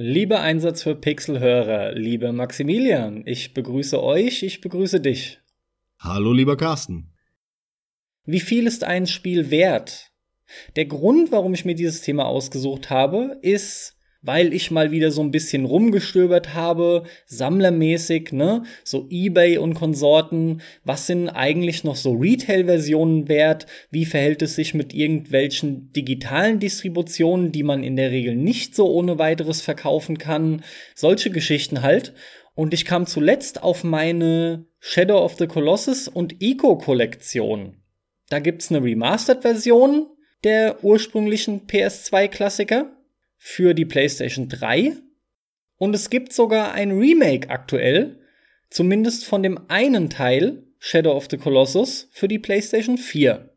Lieber Einsatz für Pixelhörer, lieber Maximilian, ich begrüße euch, ich begrüße dich. Hallo, lieber Carsten. Wie viel ist ein Spiel wert? Der Grund, warum ich mir dieses Thema ausgesucht habe, ist, weil ich mal wieder so ein bisschen rumgestöbert habe, sammlermäßig, ne, so eBay und Konsorten, was sind eigentlich noch so Retail-Versionen wert, wie verhält es sich mit irgendwelchen digitalen Distributionen, die man in der Regel nicht so ohne weiteres verkaufen kann, solche Geschichten halt. Und ich kam zuletzt auf meine Shadow of the Colossus und Eco-Kollektion. Da gibt's eine Remastered-Version der ursprünglichen PS2-Klassiker für die PlayStation 3. Und es gibt sogar ein Remake aktuell, zumindest von dem einen Teil Shadow of the Colossus für die PlayStation 4.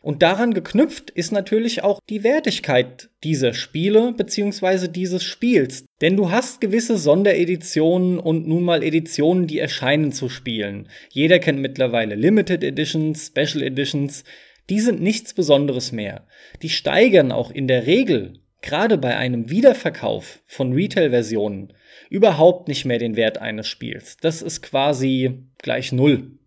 Und daran geknüpft ist natürlich auch die Wertigkeit dieser Spiele bzw. dieses Spiels. Denn du hast gewisse Sondereditionen und nun mal Editionen, die erscheinen zu spielen. Jeder kennt mittlerweile Limited Editions, Special Editions. Die sind nichts Besonderes mehr. Die steigern auch in der Regel gerade bei einem Wiederverkauf von Retail-Versionen überhaupt nicht mehr den Wert eines Spiels. Das ist quasi gleich Null.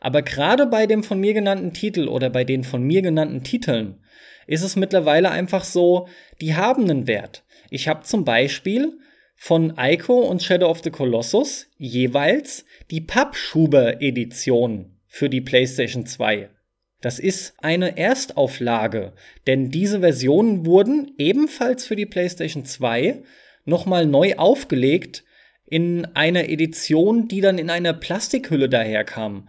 Aber gerade bei dem von mir genannten Titel oder bei den von mir genannten Titeln ist es mittlerweile einfach so, die haben einen Wert. Ich habe zum Beispiel von Ico und Shadow of the Colossus jeweils die Pappschuber-Edition für die PlayStation 2 das ist eine Erstauflage, denn diese Versionen wurden ebenfalls für die PlayStation 2 nochmal neu aufgelegt in einer Edition, die dann in einer Plastikhülle daherkam.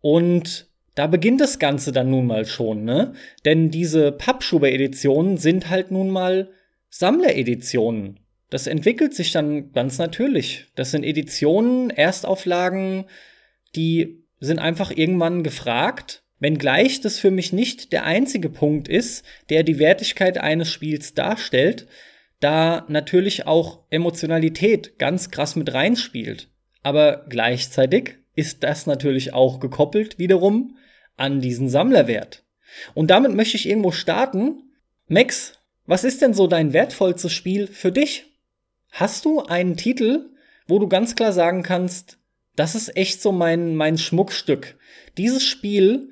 Und da beginnt das Ganze dann nun mal schon, ne? Denn diese Pappschuber-Editionen sind halt nun mal Sammlereditionen. Das entwickelt sich dann ganz natürlich. Das sind Editionen, Erstauflagen, die sind einfach irgendwann gefragt Wenngleich das für mich nicht der einzige Punkt ist, der die Wertigkeit eines Spiels darstellt, da natürlich auch Emotionalität ganz krass mit reinspielt. Aber gleichzeitig ist das natürlich auch gekoppelt wiederum an diesen Sammlerwert. Und damit möchte ich irgendwo starten. Max, was ist denn so dein wertvollstes Spiel für dich? Hast du einen Titel, wo du ganz klar sagen kannst, das ist echt so mein, mein Schmuckstück. Dieses Spiel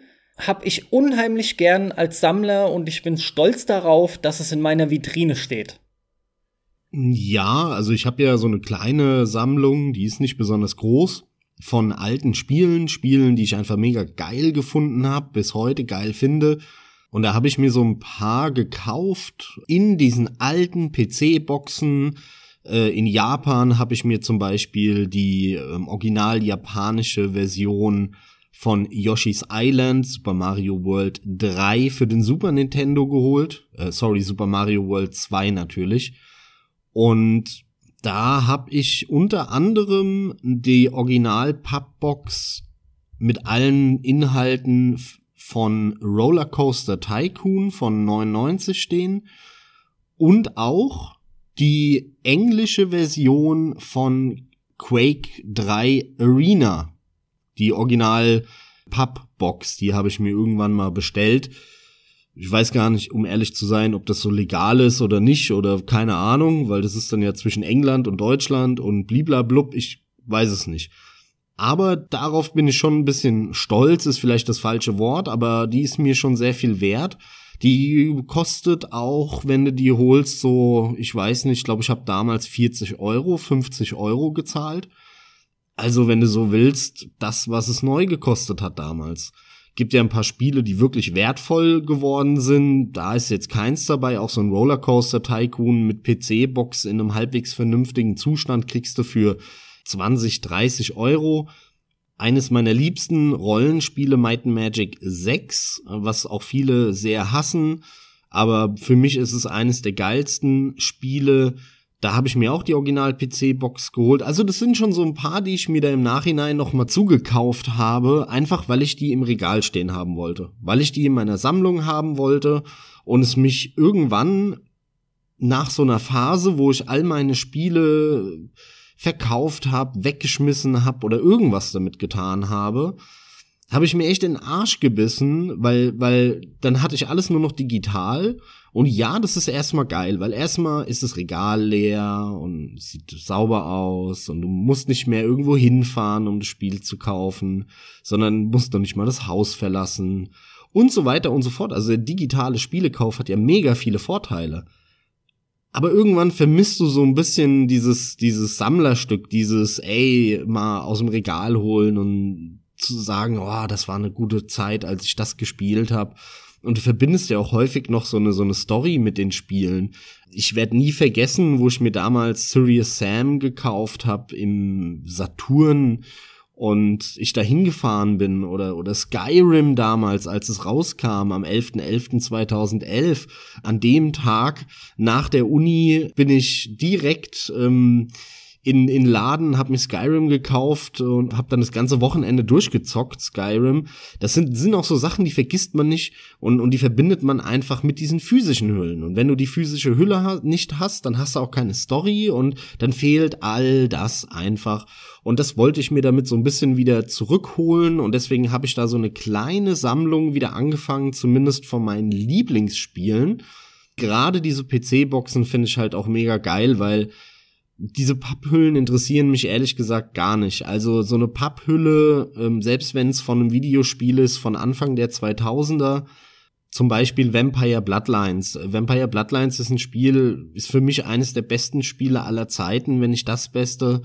habe ich unheimlich gern als Sammler und ich bin stolz darauf, dass es in meiner Vitrine steht. Ja, also ich habe ja so eine kleine Sammlung, die ist nicht besonders groß, von alten Spielen, Spielen, die ich einfach mega geil gefunden habe, bis heute geil finde. Und da habe ich mir so ein paar gekauft in diesen alten PC-Boxen. Äh, in Japan habe ich mir zum Beispiel die ähm, original japanische Version von Yoshi's Island, Super Mario World 3 für den Super Nintendo geholt. Äh, sorry, Super Mario World 2 natürlich. Und da habe ich unter anderem die Original-Pappbox mit allen Inhalten von Rollercoaster Tycoon von 99 stehen und auch die englische Version von Quake 3 Arena die Original Pappbox, die habe ich mir irgendwann mal bestellt. Ich weiß gar nicht, um ehrlich zu sein, ob das so legal ist oder nicht oder keine Ahnung, weil das ist dann ja zwischen England und Deutschland und bliblablub, ich weiß es nicht. Aber darauf bin ich schon ein bisschen stolz, ist vielleicht das falsche Wort, aber die ist mir schon sehr viel wert. Die kostet auch, wenn du die holst, so, ich weiß nicht, ich glaube, ich habe damals 40 Euro, 50 Euro gezahlt. Also, wenn du so willst, das, was es neu gekostet hat damals. Gibt ja ein paar Spiele, die wirklich wertvoll geworden sind. Da ist jetzt keins dabei. Auch so ein Rollercoaster Tycoon mit PC-Box in einem halbwegs vernünftigen Zustand kriegst du für 20, 30 Euro. Eines meiner liebsten Rollenspiele, Might and Magic 6, was auch viele sehr hassen. Aber für mich ist es eines der geilsten Spiele, da habe ich mir auch die Original-PC-Box geholt. Also das sind schon so ein paar, die ich mir da im Nachhinein nochmal zugekauft habe, einfach weil ich die im Regal stehen haben wollte. Weil ich die in meiner Sammlung haben wollte und es mich irgendwann nach so einer Phase, wo ich all meine Spiele verkauft habe, weggeschmissen habe oder irgendwas damit getan habe, habe ich mir echt den Arsch gebissen, weil, weil dann hatte ich alles nur noch digital Und ja, das ist erstmal geil, weil erstmal ist das Regal leer und sieht sauber aus und du musst nicht mehr irgendwo hinfahren, um das Spiel zu kaufen, sondern musst doch nicht mal das Haus verlassen und so weiter und so fort. Also der digitale Spielekauf hat ja mega viele Vorteile. Aber irgendwann vermisst du so ein bisschen dieses, dieses Sammlerstück, dieses, ey, mal aus dem Regal holen und zu sagen, oh, das war eine gute Zeit, als ich das gespielt habe. Und du verbindest ja auch häufig noch so eine, so eine Story mit den Spielen. Ich werde nie vergessen, wo ich mir damals Serious Sam gekauft habe im Saturn und ich da hingefahren bin oder, oder Skyrim damals, als es rauskam am 11.11.2011. An dem Tag nach der Uni bin ich direkt ähm, in, in Laden, hab mir Skyrim gekauft und hab dann das ganze Wochenende durchgezockt, Skyrim. Das sind, sind auch so Sachen, die vergisst man nicht und, und die verbindet man einfach mit diesen physischen Hüllen. Und wenn du die physische Hülle ha nicht hast, dann hast du auch keine Story und dann fehlt all das einfach. Und das wollte ich mir damit so ein bisschen wieder zurückholen und deswegen habe ich da so eine kleine Sammlung wieder angefangen, zumindest von meinen Lieblingsspielen. Gerade diese PC-Boxen finde ich halt auch mega geil, weil diese Papphüllen interessieren mich ehrlich gesagt gar nicht. Also so eine Papphülle, ähm, selbst wenn es von einem Videospiel ist von Anfang der 2000er, zum Beispiel Vampire Bloodlines. Vampire Bloodlines ist ein Spiel, ist für mich eines der besten Spiele aller Zeiten, wenn nicht das Beste.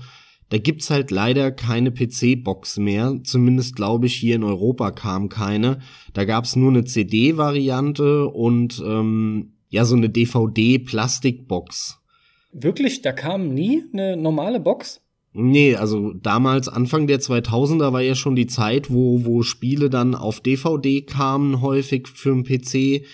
Da gibt's halt leider keine PC-Box mehr. Zumindest glaube ich, hier in Europa kam keine. Da gab's nur eine CD-Variante und ähm, ja, so eine DVD-Plastikbox. Wirklich, da kam nie eine normale Box? Nee, also damals, Anfang der 2000er war ja schon die Zeit, wo, wo Spiele dann auf DVD kamen, häufig für den PC.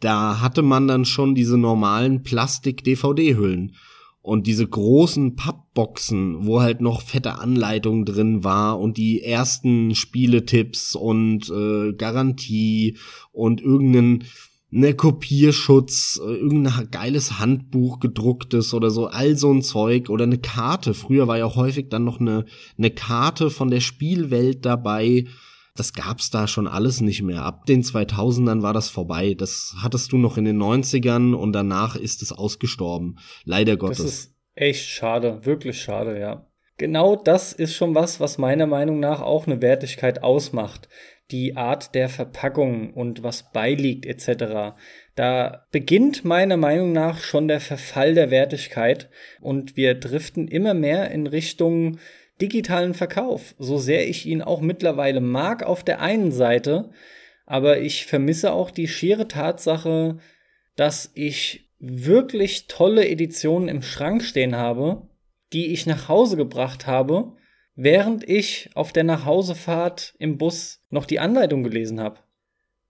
Da hatte man dann schon diese normalen Plastik-DVD-Hüllen. Und diese großen Pappboxen, wo halt noch fette Anleitung drin war und die ersten Spieletipps und äh, Garantie und irgendeinen ne Kopierschutz, äh, irgendein geiles Handbuch gedrucktes oder so, all so ein Zeug oder eine Karte. Früher war ja häufig dann noch eine, eine Karte von der Spielwelt dabei. Das gab's da schon alles nicht mehr. Ab den 2000ern war das vorbei. Das hattest du noch in den 90ern und danach ist es ausgestorben. Leider Gottes. Das ist echt schade, wirklich schade, ja. Genau das ist schon was, was meiner Meinung nach auch eine Wertigkeit ausmacht die Art der Verpackung und was beiliegt etc. Da beginnt meiner Meinung nach schon der Verfall der Wertigkeit und wir driften immer mehr in Richtung digitalen Verkauf, so sehr ich ihn auch mittlerweile mag auf der einen Seite, aber ich vermisse auch die schiere Tatsache, dass ich wirklich tolle Editionen im Schrank stehen habe, die ich nach Hause gebracht habe während ich auf der Nachhausefahrt im Bus noch die Anleitung gelesen habe,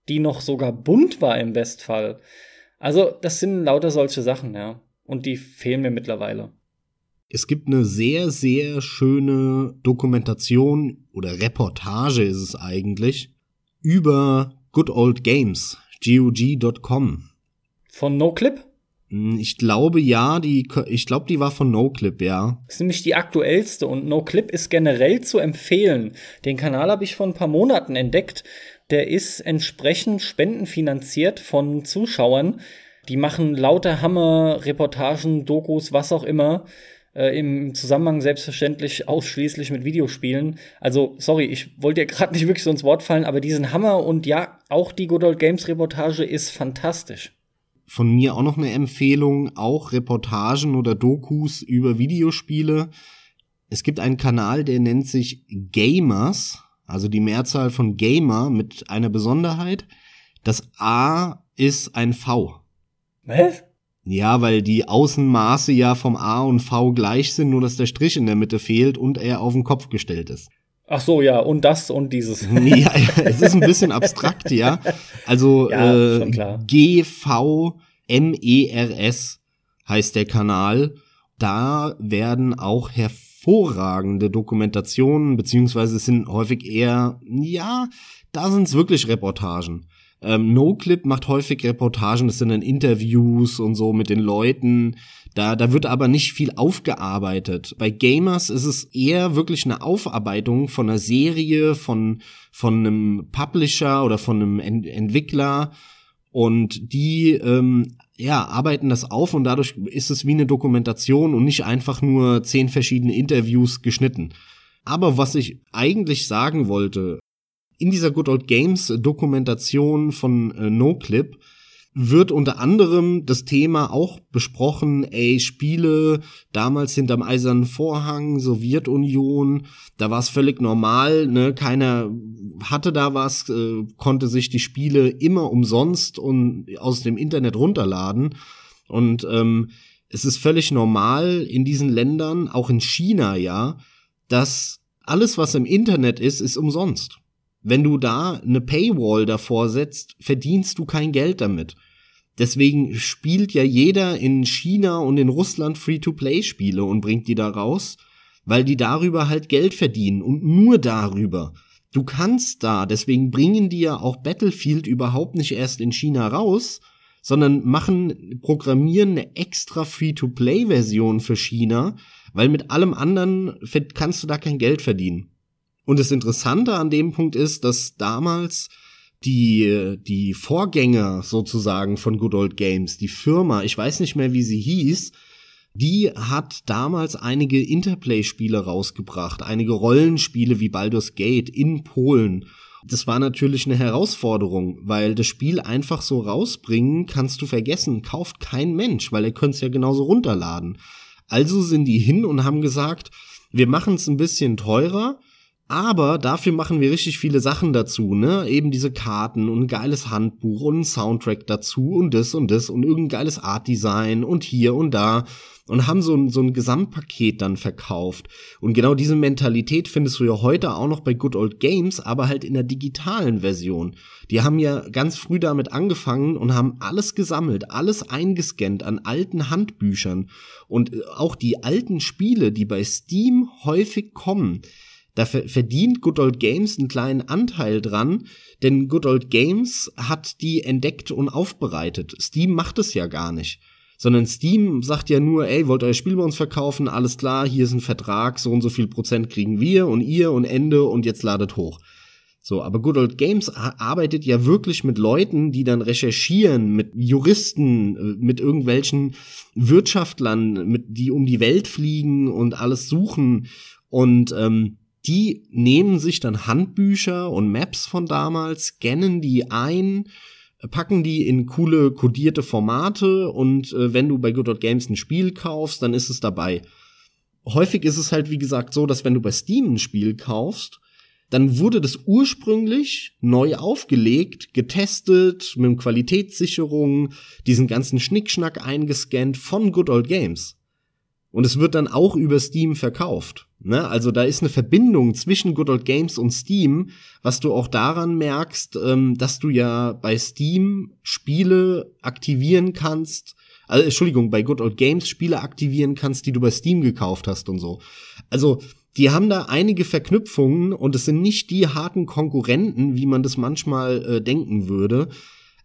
die noch sogar bunt war im Bestfall. Also, das sind lauter solche Sachen, ja. Und die fehlen mir mittlerweile. Es gibt eine sehr, sehr schöne Dokumentation oder Reportage ist es eigentlich über Good Old Games, GOG.com. Von NoClip? Hm, ich glaube ja, die, ich glaube, die war von NoClip, ja. Das ist nämlich die aktuellste und NoClip ist generell zu empfehlen. Den Kanal habe ich vor ein paar Monaten entdeckt. Der ist entsprechend spendenfinanziert von Zuschauern. Die machen lauter Hammer, Reportagen, Dokus, was auch immer. Äh, Im Zusammenhang selbstverständlich ausschließlich mit Videospielen. Also, sorry, ich wollte ja gerade nicht wirklich so ins Wort fallen, aber diesen Hammer und ja, auch die Good Old Games Reportage ist fantastisch von mir auch noch eine Empfehlung, auch Reportagen oder Dokus über Videospiele. Es gibt einen Kanal, der nennt sich Gamers, also die Mehrzahl von Gamer mit einer Besonderheit. Das A ist ein V. Was? Ja, weil die Außenmaße ja vom A und V gleich sind, nur dass der Strich in der Mitte fehlt und er auf den Kopf gestellt ist. Ach so, ja, und das und dieses. ja, es ist ein bisschen abstrakt, ja. Also ja, äh, GVMERS heißt der Kanal. Da werden auch hervorragende Dokumentationen, beziehungsweise es sind häufig eher, ja, da sind es wirklich Reportagen. Ähm, NoClip macht häufig Reportagen, das sind dann Interviews und so mit den Leuten. Da, da wird aber nicht viel aufgearbeitet. Bei Gamers ist es eher wirklich eine Aufarbeitung von einer Serie, von, von einem Publisher oder von einem Ent Entwickler. Und die ähm, ja, arbeiten das auf und dadurch ist es wie eine Dokumentation und nicht einfach nur zehn verschiedene Interviews geschnitten. Aber was ich eigentlich sagen wollte, in dieser Good Old Games Dokumentation von äh, NoClip wird unter anderem das Thema auch besprochen, ey, Spiele damals hinterm eisernen Vorhang, Sowjetunion, da war es völlig normal, ne, keiner hatte da was, äh, konnte sich die Spiele immer umsonst und aus dem Internet runterladen und ähm, es ist völlig normal in diesen Ländern, auch in China ja, dass alles, was im Internet ist, ist umsonst. Wenn du da eine Paywall davor setzt, verdienst du kein Geld damit. Deswegen spielt ja jeder in China und in Russland Free-to-Play-Spiele und bringt die da raus, weil die darüber halt Geld verdienen und nur darüber. Du kannst da, deswegen bringen die ja auch Battlefield überhaupt nicht erst in China raus, sondern machen, programmieren eine extra Free-to-Play-Version für China, weil mit allem anderen kannst du da kein Geld verdienen. Und das Interessante an dem Punkt ist, dass damals die, die Vorgänger sozusagen von Good Old Games, die Firma, ich weiß nicht mehr, wie sie hieß, die hat damals einige Interplay-Spiele rausgebracht, einige Rollenspiele wie Baldur's Gate in Polen. Das war natürlich eine Herausforderung, weil das Spiel einfach so rausbringen kannst du vergessen, kauft kein Mensch, weil er könnte es ja genauso runterladen. Also sind die hin und haben gesagt, wir machen es ein bisschen teurer, aber dafür machen wir richtig viele Sachen dazu, ne? Eben diese Karten und ein geiles Handbuch und ein Soundtrack dazu und das und das und irgendein geiles Artdesign und hier und da und haben so ein, so ein Gesamtpaket dann verkauft. Und genau diese Mentalität findest du ja heute auch noch bei Good Old Games, aber halt in der digitalen Version. Die haben ja ganz früh damit angefangen und haben alles gesammelt, alles eingescannt an alten Handbüchern und auch die alten Spiele, die bei Steam häufig kommen da verdient Good Old Games einen kleinen Anteil dran, denn Good Old Games hat die entdeckt und aufbereitet. Steam macht es ja gar nicht. Sondern Steam sagt ja nur, ey, wollt euer Spiel bei uns verkaufen? Alles klar, hier ist ein Vertrag, so und so viel Prozent kriegen wir und ihr und Ende und jetzt ladet hoch. So, aber Good Old Games arbeitet ja wirklich mit Leuten, die dann recherchieren, mit Juristen, äh, mit irgendwelchen Wirtschaftlern, mit die um die Welt fliegen und alles suchen und ähm, die nehmen sich dann Handbücher und Maps von damals, scannen die ein, packen die in coole kodierte Formate und äh, wenn du bei Good Old Games ein Spiel kaufst, dann ist es dabei. Häufig ist es halt, wie gesagt, so, dass wenn du bei Steam ein Spiel kaufst, dann wurde das ursprünglich neu aufgelegt, getestet, mit Qualitätssicherung, diesen ganzen Schnickschnack eingescannt von Good Old Games. Und es wird dann auch über Steam verkauft. Ne? Also da ist eine Verbindung zwischen Good Old Games und Steam, was du auch daran merkst, ähm, dass du ja bei Steam Spiele aktivieren kannst, also Entschuldigung, bei Good Old Games Spiele aktivieren kannst, die du bei Steam gekauft hast und so. Also die haben da einige Verknüpfungen und es sind nicht die harten Konkurrenten, wie man das manchmal äh, denken würde.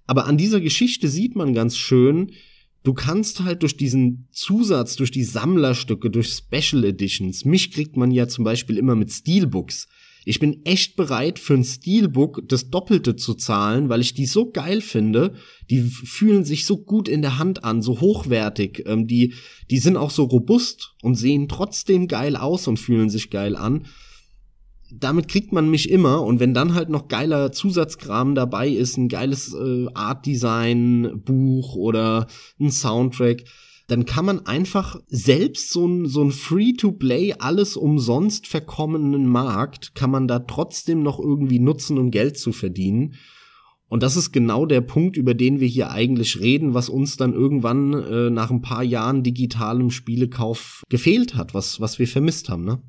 Aber an dieser Geschichte sieht man ganz schön, du kannst halt durch diesen Zusatz, durch die Sammlerstücke, durch Special Editions, mich kriegt man ja zum Beispiel immer mit Steelbooks. Ich bin echt bereit für ein Steelbook das Doppelte zu zahlen, weil ich die so geil finde. Die fühlen sich so gut in der Hand an, so hochwertig. Ähm, die, die sind auch so robust und sehen trotzdem geil aus und fühlen sich geil an damit kriegt man mich immer und wenn dann halt noch geiler Zusatzkram dabei ist, ein geiles äh, Art Design Buch oder ein Soundtrack, dann kann man einfach selbst so ein, so ein Free-to-Play, alles umsonst verkommenen Markt, kann man da trotzdem noch irgendwie nutzen, um Geld zu verdienen. Und das ist genau der Punkt, über den wir hier eigentlich reden, was uns dann irgendwann äh, nach ein paar Jahren digitalem Spielekauf gefehlt hat, was, was wir vermisst haben, ne?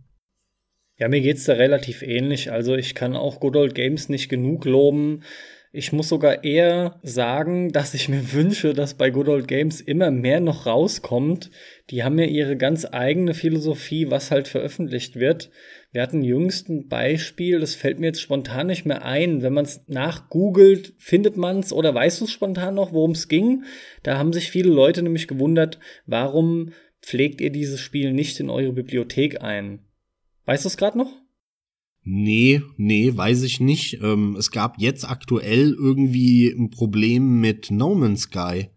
Ja, mir geht's da relativ ähnlich. Also ich kann auch Good Old Games nicht genug loben. Ich muss sogar eher sagen, dass ich mir wünsche, dass bei Good Old Games immer mehr noch rauskommt. Die haben ja ihre ganz eigene Philosophie, was halt veröffentlicht wird. Wir hatten jüngst ein Beispiel, das fällt mir jetzt spontan nicht mehr ein. Wenn man es nachgoogelt, findet man es oder weißt du spontan noch, worum es ging? Da haben sich viele Leute nämlich gewundert, warum pflegt ihr dieses Spiel nicht in eure Bibliothek ein? Weißt du es gerade noch? Nee, nee, weiß ich nicht. Ähm, es gab jetzt aktuell irgendwie ein Problem mit No Man's Sky.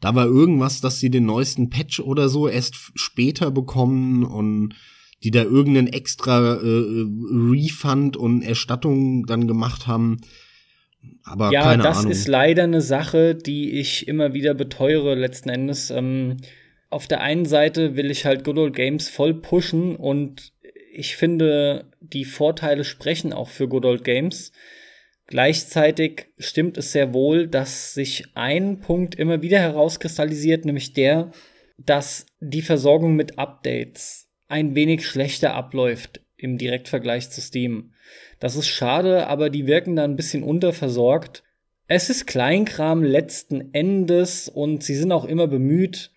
Da war irgendwas, dass sie den neuesten Patch oder so erst später bekommen und die da irgendeinen extra äh, Refund und Erstattung dann gemacht haben. Aber ja, keine das Ahnung. ist leider eine Sache, die ich immer wieder beteure letzten Endes. Ähm, auf der einen Seite will ich halt Good Old Games voll pushen und ich finde, die Vorteile sprechen auch für Good Old Games. Gleichzeitig stimmt es sehr wohl, dass sich ein Punkt immer wieder herauskristallisiert, nämlich der, dass die Versorgung mit Updates ein wenig schlechter abläuft im Direktvergleich zu Steam. Das ist schade, aber die wirken da ein bisschen unterversorgt. Es ist Kleinkram letzten Endes und sie sind auch immer bemüht,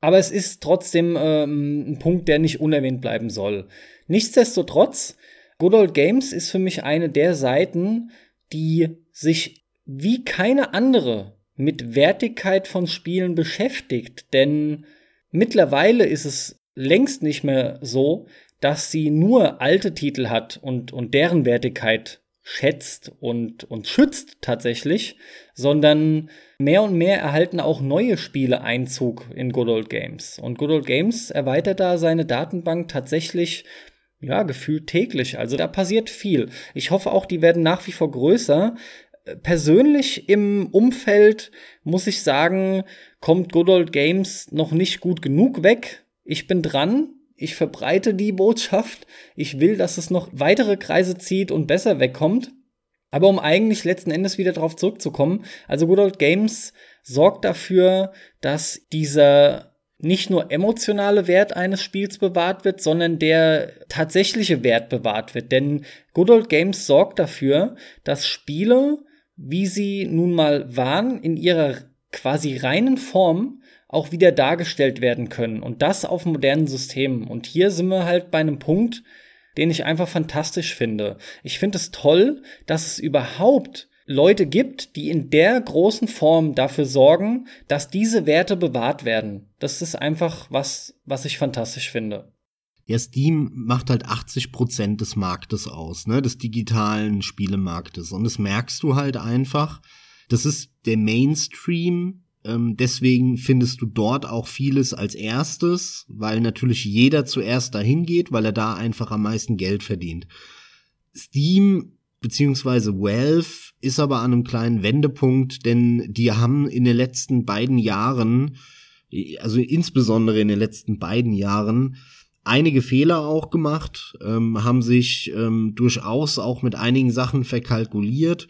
aber es ist trotzdem ähm, ein Punkt, der nicht unerwähnt bleiben soll. Nichtsdestotrotz, Good Old Games ist für mich eine der Seiten, die sich wie keine andere mit Wertigkeit von Spielen beschäftigt. Denn mittlerweile ist es längst nicht mehr so, dass sie nur alte Titel hat und, und deren Wertigkeit schätzt und, und schützt tatsächlich, sondern mehr und mehr erhalten auch neue Spiele Einzug in Good Old Games. Und Good Old Games erweitert da seine Datenbank tatsächlich ja, gefühlt täglich. Also da passiert viel. Ich hoffe auch, die werden nach wie vor größer. Persönlich im Umfeld muss ich sagen, kommt Good Old Games noch nicht gut genug weg. Ich bin dran. Ich verbreite die Botschaft. Ich will, dass es noch weitere Kreise zieht und besser wegkommt. Aber um eigentlich letzten Endes wieder darauf zurückzukommen, also Good Old Games sorgt dafür, dass dieser nicht nur emotionale Wert eines Spiels bewahrt wird, sondern der tatsächliche Wert bewahrt wird. Denn Good Old Games sorgt dafür, dass Spiele, wie sie nun mal waren, in ihrer quasi reinen Form auch wieder dargestellt werden können. Und das auf modernen Systemen. Und hier sind wir halt bei einem Punkt, den ich einfach fantastisch finde. Ich finde es toll, dass es überhaupt Leute gibt, die in der großen Form dafür sorgen, dass diese Werte bewahrt werden. Das ist einfach was, was ich fantastisch finde. Ja, Steam macht halt 80 Prozent des Marktes aus, ne, des digitalen Spielemarktes. Und das merkst du halt einfach. Das ist der Mainstream. Ähm, deswegen findest du dort auch vieles als erstes, weil natürlich jeder zuerst dahin geht, weil er da einfach am meisten Geld verdient. Steam beziehungsweise Valve ist aber an einem kleinen Wendepunkt, denn die haben in den letzten beiden Jahren, also insbesondere in den letzten beiden Jahren, einige Fehler auch gemacht, ähm, haben sich ähm, durchaus auch mit einigen Sachen verkalkuliert.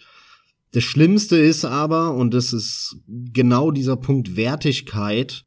Das Schlimmste ist aber, und das ist genau dieser Punkt Wertigkeit,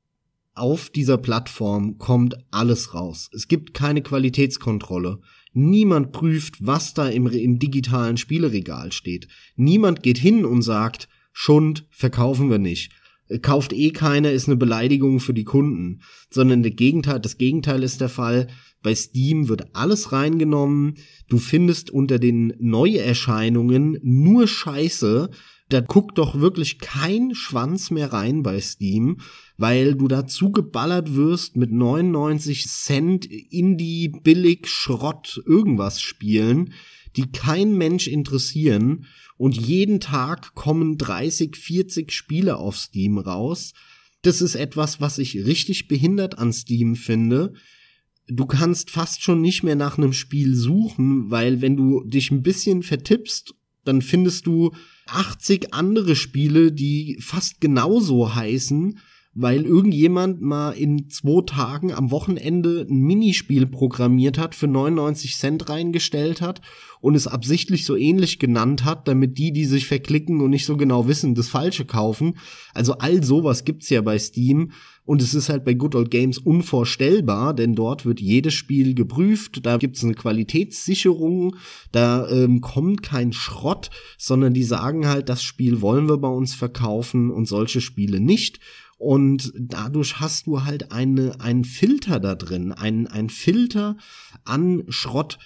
auf dieser Plattform kommt alles raus. Es gibt keine Qualitätskontrolle. Niemand prüft, was da im, im digitalen Spieleregal steht. Niemand geht hin und sagt, Schund verkaufen wir nicht. Äh, kauft eh keiner, ist eine Beleidigung für die Kunden. Sondern der Gegenteil, das Gegenteil ist der Fall. Bei Steam wird alles reingenommen. Du findest unter den Neuerscheinungen nur Scheiße. Da guckt doch wirklich kein Schwanz mehr rein bei Steam weil du dazu geballert wirst mit 99 Cent Indie billig Schrott irgendwas spielen, die kein Mensch interessieren und jeden Tag kommen 30, 40 Spiele auf Steam raus. Das ist etwas, was ich richtig behindert an Steam finde. Du kannst fast schon nicht mehr nach einem Spiel suchen, weil wenn du dich ein bisschen vertippst, dann findest du 80 andere Spiele, die fast genauso heißen weil irgendjemand mal in zwei Tagen am Wochenende ein Minispiel programmiert hat, für 99 Cent reingestellt hat und es absichtlich so ähnlich genannt hat, damit die, die sich verklicken und nicht so genau wissen, das Falsche kaufen. Also all sowas gibt's ja bei Steam und es ist halt bei Good Old Games unvorstellbar, denn dort wird jedes Spiel geprüft, da gibt's eine Qualitätssicherung, da ähm, kommt kein Schrott, sondern die sagen halt, das Spiel wollen wir bei uns verkaufen und solche Spiele nicht. Und dadurch hast du halt eine, einen Filter da drin, ein, ein Filter an Schrott.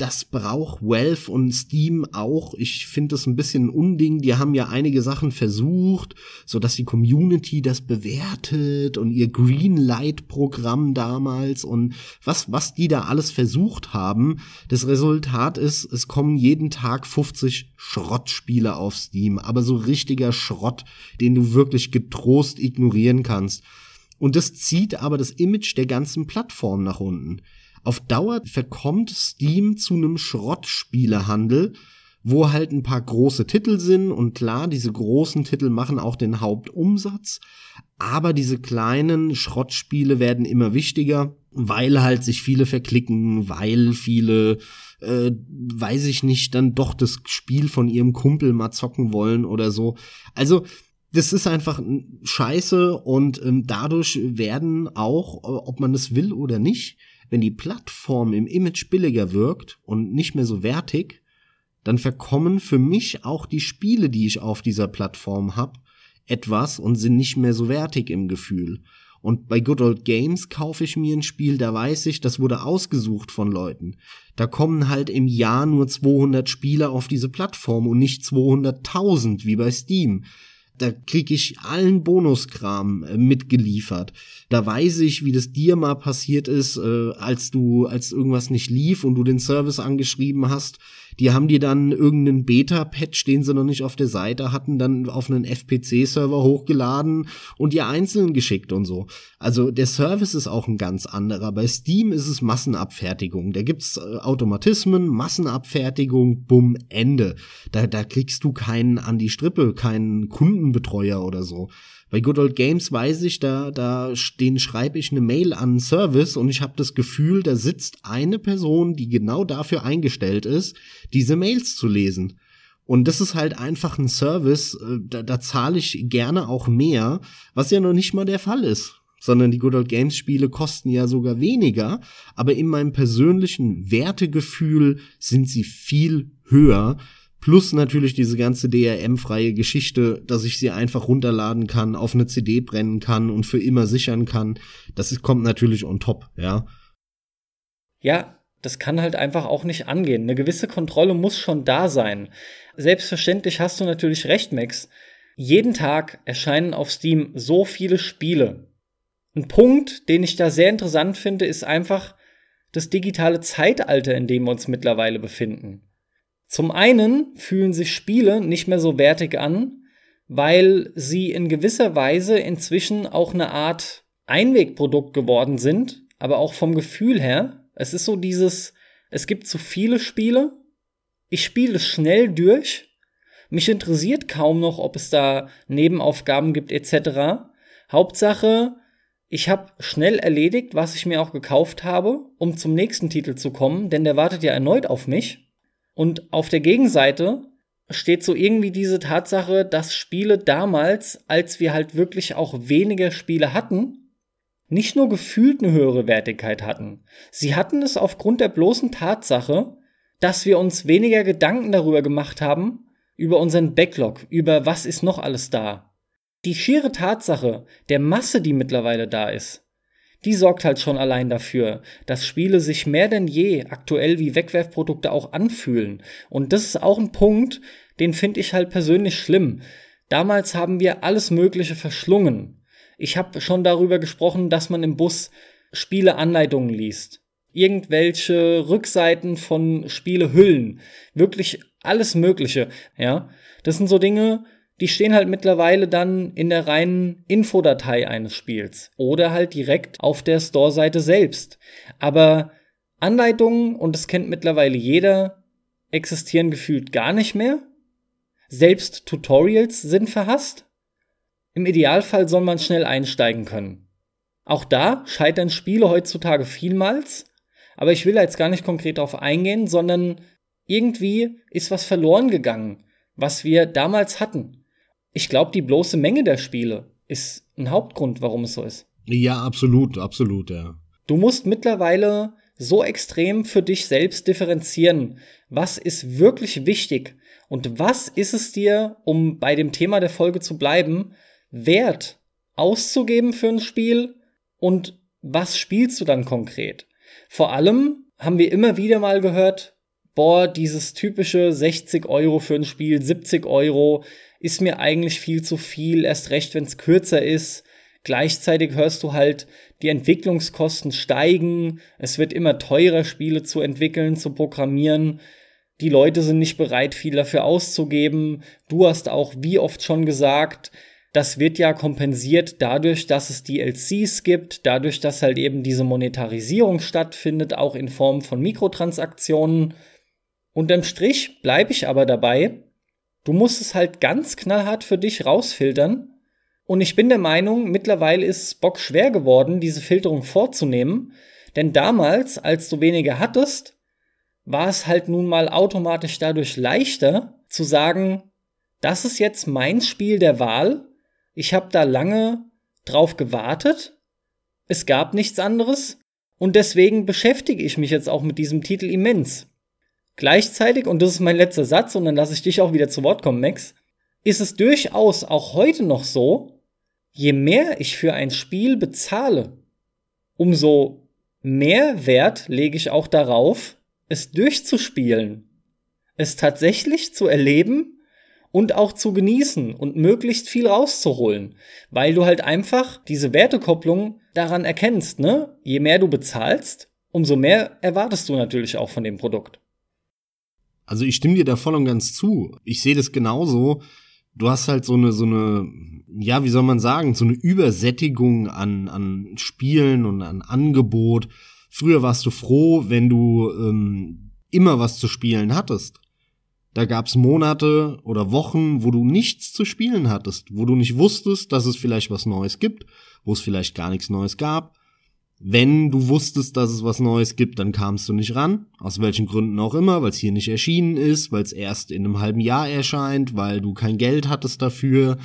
Das braucht Valve und Steam auch. Ich finde das ein bisschen ein Unding. Die haben ja einige Sachen versucht, so dass die Community das bewertet und ihr Greenlight-Programm damals und was, was die da alles versucht haben. Das Resultat ist, es kommen jeden Tag 50 Schrottspiele auf Steam, aber so richtiger Schrott, den du wirklich getrost ignorieren kannst. Und das zieht aber das Image der ganzen Plattform nach unten. Auf Dauer verkommt Steam zu einem Schrottspielehandel, wo halt ein paar große Titel sind. Und klar, diese großen Titel machen auch den Hauptumsatz, aber diese kleinen Schrottspiele werden immer wichtiger, weil halt sich viele verklicken, weil viele, äh, weiß ich nicht, dann doch das Spiel von ihrem Kumpel mal zocken wollen oder so. Also das ist einfach scheiße. Und ähm, dadurch werden auch, ob man es will oder nicht, wenn die Plattform im Image billiger wirkt und nicht mehr so wertig, dann verkommen für mich auch die Spiele, die ich auf dieser Plattform hab, etwas und sind nicht mehr so wertig im Gefühl. Und bei Good Old Games kaufe ich mir ein Spiel, da weiß ich, das wurde ausgesucht von Leuten. Da kommen halt im Jahr nur 200 Spiele auf diese Plattform und nicht 200.000 wie bei Steam da krieg ich allen Bonuskram äh, mitgeliefert. Da weiß ich, wie das dir mal passiert ist, äh, als du, als irgendwas nicht lief und du den Service angeschrieben hast die haben dir dann irgendeinen Beta-Patch, den sie noch nicht auf der Seite hatten, dann auf einen FPC-Server hochgeladen und dir einzeln geschickt und so. Also der Service ist auch ein ganz anderer. Bei Steam ist es Massenabfertigung. Da gibt's äh, Automatismen, Massenabfertigung, bumm, Ende. Da, da kriegst du keinen an die Strippe, keinen Kundenbetreuer oder so. Bei Good Old Games weiß ich, da, da den schreibe ich eine Mail an einen Service und ich habe das Gefühl, da sitzt eine Person, die genau dafür eingestellt ist, diese Mails zu lesen. Und das ist halt einfach ein Service, äh, da, da zahle ich gerne auch mehr, was ja noch nicht mal der Fall ist. Sondern die Good Old Games Spiele kosten ja sogar weniger, aber in meinem persönlichen Wertegefühl sind sie viel höher, Plus natürlich diese ganze DRM-freie Geschichte, dass ich sie einfach runterladen kann, auf eine CD brennen kann und für immer sichern kann. Das ist, kommt natürlich on top, ja. Ja, das kann halt einfach auch nicht angehen. Eine gewisse Kontrolle muss schon da sein. Selbstverständlich hast du natürlich recht, Max. Jeden Tag erscheinen auf Steam so viele Spiele. Ein Punkt, den ich da sehr interessant finde, ist einfach das digitale Zeitalter, in dem wir uns mittlerweile befinden. Zum einen fühlen sich Spiele nicht mehr so wertig an, weil sie in gewisser Weise inzwischen auch eine Art Einwegprodukt geworden sind, aber auch vom Gefühl her. Es ist so dieses, es gibt zu viele Spiele, ich spiele schnell durch, mich interessiert kaum noch, ob es da Nebenaufgaben gibt etc. Hauptsache, ich habe schnell erledigt, was ich mir auch gekauft habe, um zum nächsten Titel zu kommen, denn der wartet ja erneut auf mich. Und auf der Gegenseite steht so irgendwie diese Tatsache, dass Spiele damals, als wir halt wirklich auch weniger Spiele hatten, nicht nur gefühlt eine höhere Wertigkeit hatten. Sie hatten es aufgrund der bloßen Tatsache, dass wir uns weniger Gedanken darüber gemacht haben, über unseren Backlog, über was ist noch alles da. Die schiere Tatsache der Masse, die mittlerweile da ist, die sorgt halt schon allein dafür, dass Spiele sich mehr denn je aktuell wie Wegwerfprodukte auch anfühlen. Und das ist auch ein Punkt, den finde ich halt persönlich schlimm. Damals haben wir alles Mögliche verschlungen. Ich habe schon darüber gesprochen, dass man im Bus Spieleanleitungen liest. Irgendwelche Rückseiten von Spielehüllen. Wirklich alles Mögliche, ja. Das sind so Dinge, die stehen halt mittlerweile dann in der reinen Infodatei eines Spiels oder halt direkt auf der Store-Seite selbst. Aber Anleitungen, und das kennt mittlerweile jeder, existieren gefühlt gar nicht mehr. Selbst Tutorials sind verhasst. Im Idealfall soll man schnell einsteigen können. Auch da scheitern Spiele heutzutage vielmals, aber ich will jetzt gar nicht konkret darauf eingehen, sondern irgendwie ist was verloren gegangen, was wir damals hatten. Ich glaube, die bloße Menge der Spiele ist ein Hauptgrund, warum es so ist. Ja, absolut, absolut, ja. Du musst mittlerweile so extrem für dich selbst differenzieren. Was ist wirklich wichtig? Und was ist es dir, um bei dem Thema der Folge zu bleiben, wert auszugeben für ein Spiel? Und was spielst du dann konkret? Vor allem haben wir immer wieder mal gehört, boah, dieses typische 60 Euro für ein Spiel, 70 Euro, ist mir eigentlich viel zu viel, erst recht, wenn es kürzer ist. Gleichzeitig hörst du halt, die Entwicklungskosten steigen, es wird immer teurer, Spiele zu entwickeln, zu programmieren. Die Leute sind nicht bereit, viel dafür auszugeben. Du hast auch wie oft schon gesagt, das wird ja kompensiert dadurch, dass es DLCs gibt, dadurch, dass halt eben diese Monetarisierung stattfindet, auch in Form von Mikrotransaktionen. Unterm Strich bleibe ich aber dabei, du musst es halt ganz knallhart für dich rausfiltern. Und ich bin der Meinung, mittlerweile ist es Bock schwer geworden, diese Filterung vorzunehmen. Denn damals, als du weniger hattest, war es halt nun mal automatisch dadurch leichter zu sagen, das ist jetzt mein Spiel der Wahl. Ich habe da lange drauf gewartet. Es gab nichts anderes. Und deswegen beschäftige ich mich jetzt auch mit diesem Titel immens. Gleichzeitig, und das ist mein letzter Satz, und dann lasse ich dich auch wieder zu Wort kommen, Max, ist es durchaus auch heute noch so, je mehr ich für ein Spiel bezahle, umso mehr Wert lege ich auch darauf, es durchzuspielen, es tatsächlich zu erleben und auch zu genießen und möglichst viel rauszuholen, weil du halt einfach diese Wertekopplung daran erkennst, ne? Je mehr du bezahlst, umso mehr erwartest du natürlich auch von dem Produkt. Also ich stimme dir da voll und ganz zu. Ich sehe das genauso. Du hast halt so eine, so eine, ja, wie soll man sagen, so eine Übersättigung an, an Spielen und an Angebot. Früher warst du froh, wenn du ähm, immer was zu spielen hattest. Da gab's Monate oder Wochen, wo du nichts zu spielen hattest, wo du nicht wusstest, dass es vielleicht was Neues gibt, wo es vielleicht gar nichts Neues gab. Wenn du wusstest, dass es was Neues gibt, dann kamst du nicht ran. Aus welchen Gründen auch immer, weil es hier nicht erschienen ist, weil es erst in einem halben Jahr erscheint, weil du kein Geld hattest dafür.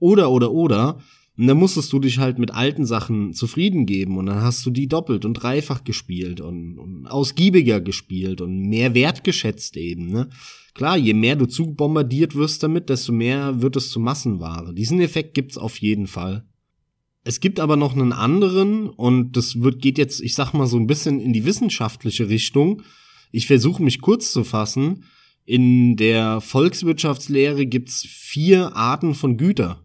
Oder, oder, oder. Und dann musstest du dich halt mit alten Sachen zufrieden geben und dann hast du die doppelt und dreifach gespielt und, und ausgiebiger gespielt und mehr wertgeschätzt eben, ne? Klar, je mehr du zubombardiert wirst damit, desto mehr wird es zu Massenware. Diesen Effekt gibt's auf jeden Fall. Es gibt aber noch einen anderen und das wird, geht jetzt, ich sag mal, so ein bisschen in die wissenschaftliche Richtung. Ich versuche mich kurz zu fassen. In der Volkswirtschaftslehre gibt's vier Arten von Güter.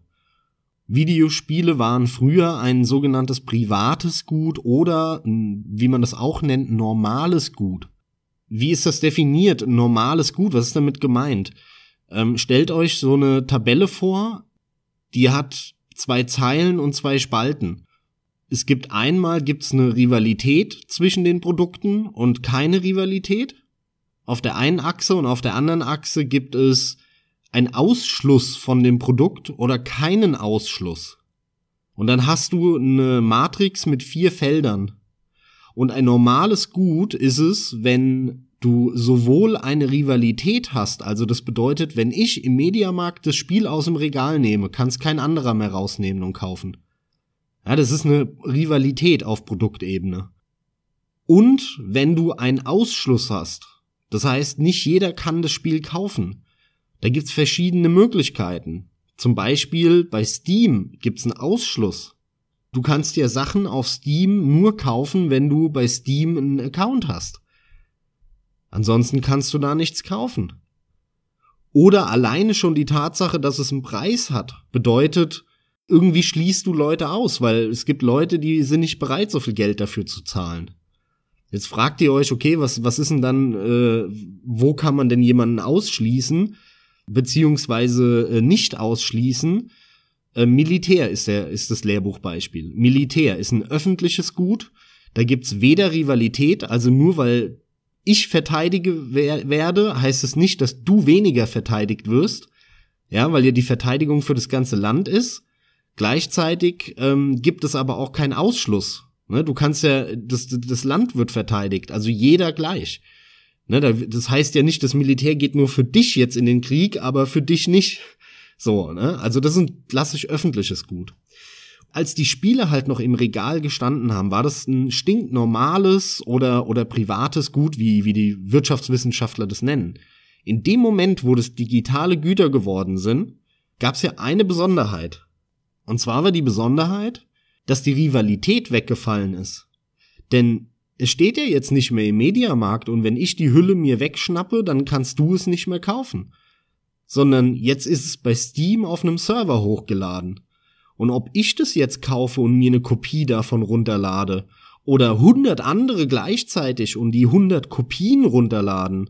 Videospiele waren früher ein sogenanntes privates Gut oder, wie man das auch nennt, normales Gut. Wie ist das definiert? Normales Gut, was ist damit gemeint? Ähm, stellt euch so eine Tabelle vor, die hat zwei Zeilen und zwei Spalten. Es gibt einmal gibt's eine Rivalität zwischen den Produkten und keine Rivalität. Auf der einen Achse und auf der anderen Achse gibt es ein Ausschluss von dem Produkt oder keinen Ausschluss. Und dann hast du eine Matrix mit vier Feldern. Und ein normales Gut ist es, wenn du sowohl eine Rivalität hast, also das bedeutet, wenn ich im Mediamarkt das Spiel aus dem Regal nehme, kann es kein anderer mehr rausnehmen und kaufen. Ja, das ist eine Rivalität auf Produktebene. Und wenn du einen Ausschluss hast, das heißt, nicht jeder kann das Spiel kaufen. Da gibt's verschiedene Möglichkeiten. Zum Beispiel bei Steam gibt's einen Ausschluss. Du kannst dir Sachen auf Steam nur kaufen, wenn du bei Steam einen Account hast. Ansonsten kannst du da nichts kaufen. Oder alleine schon die Tatsache, dass es einen Preis hat, bedeutet, irgendwie schließt du Leute aus, weil es gibt Leute, die sind nicht bereit, so viel Geld dafür zu zahlen. Jetzt fragt ihr euch, okay, was, was ist denn dann, äh, wo kann man denn jemanden ausschließen? beziehungsweise äh, nicht ausschließen. Äh, Militär ist, der, ist das Lehrbuchbeispiel. Militär ist ein öffentliches Gut. Da gibt's weder Rivalität, also nur weil ich verteidige wer werde, heißt es nicht, dass du weniger verteidigt wirst. Ja, weil ja die Verteidigung für das ganze Land ist. Gleichzeitig ähm, gibt es aber auch keinen Ausschluss. Ne? Du kannst ja, das, das Land wird verteidigt, also jeder gleich. Ne, das heißt ja nicht, das Militär geht nur für dich jetzt in den Krieg, aber für dich nicht. So, ne? Also das ist ein klassisch öffentliches Gut. Als die Spiele halt noch im Regal gestanden haben, war das ein stinknormales oder, oder privates Gut, wie, wie die Wirtschaftswissenschaftler das nennen. In dem Moment, wo das digitale Güter geworden sind, gab es ja eine Besonderheit. Und zwar war die Besonderheit, dass die Rivalität weggefallen ist. Denn es steht ja jetzt nicht mehr im Mediamarkt und wenn ich die Hülle mir wegschnappe, dann kannst du es nicht mehr kaufen. Sondern jetzt ist es bei Steam auf einem Server hochgeladen. Und ob ich das jetzt kaufe und mir eine Kopie davon runterlade oder 100 andere gleichzeitig und die 100 Kopien runterladen,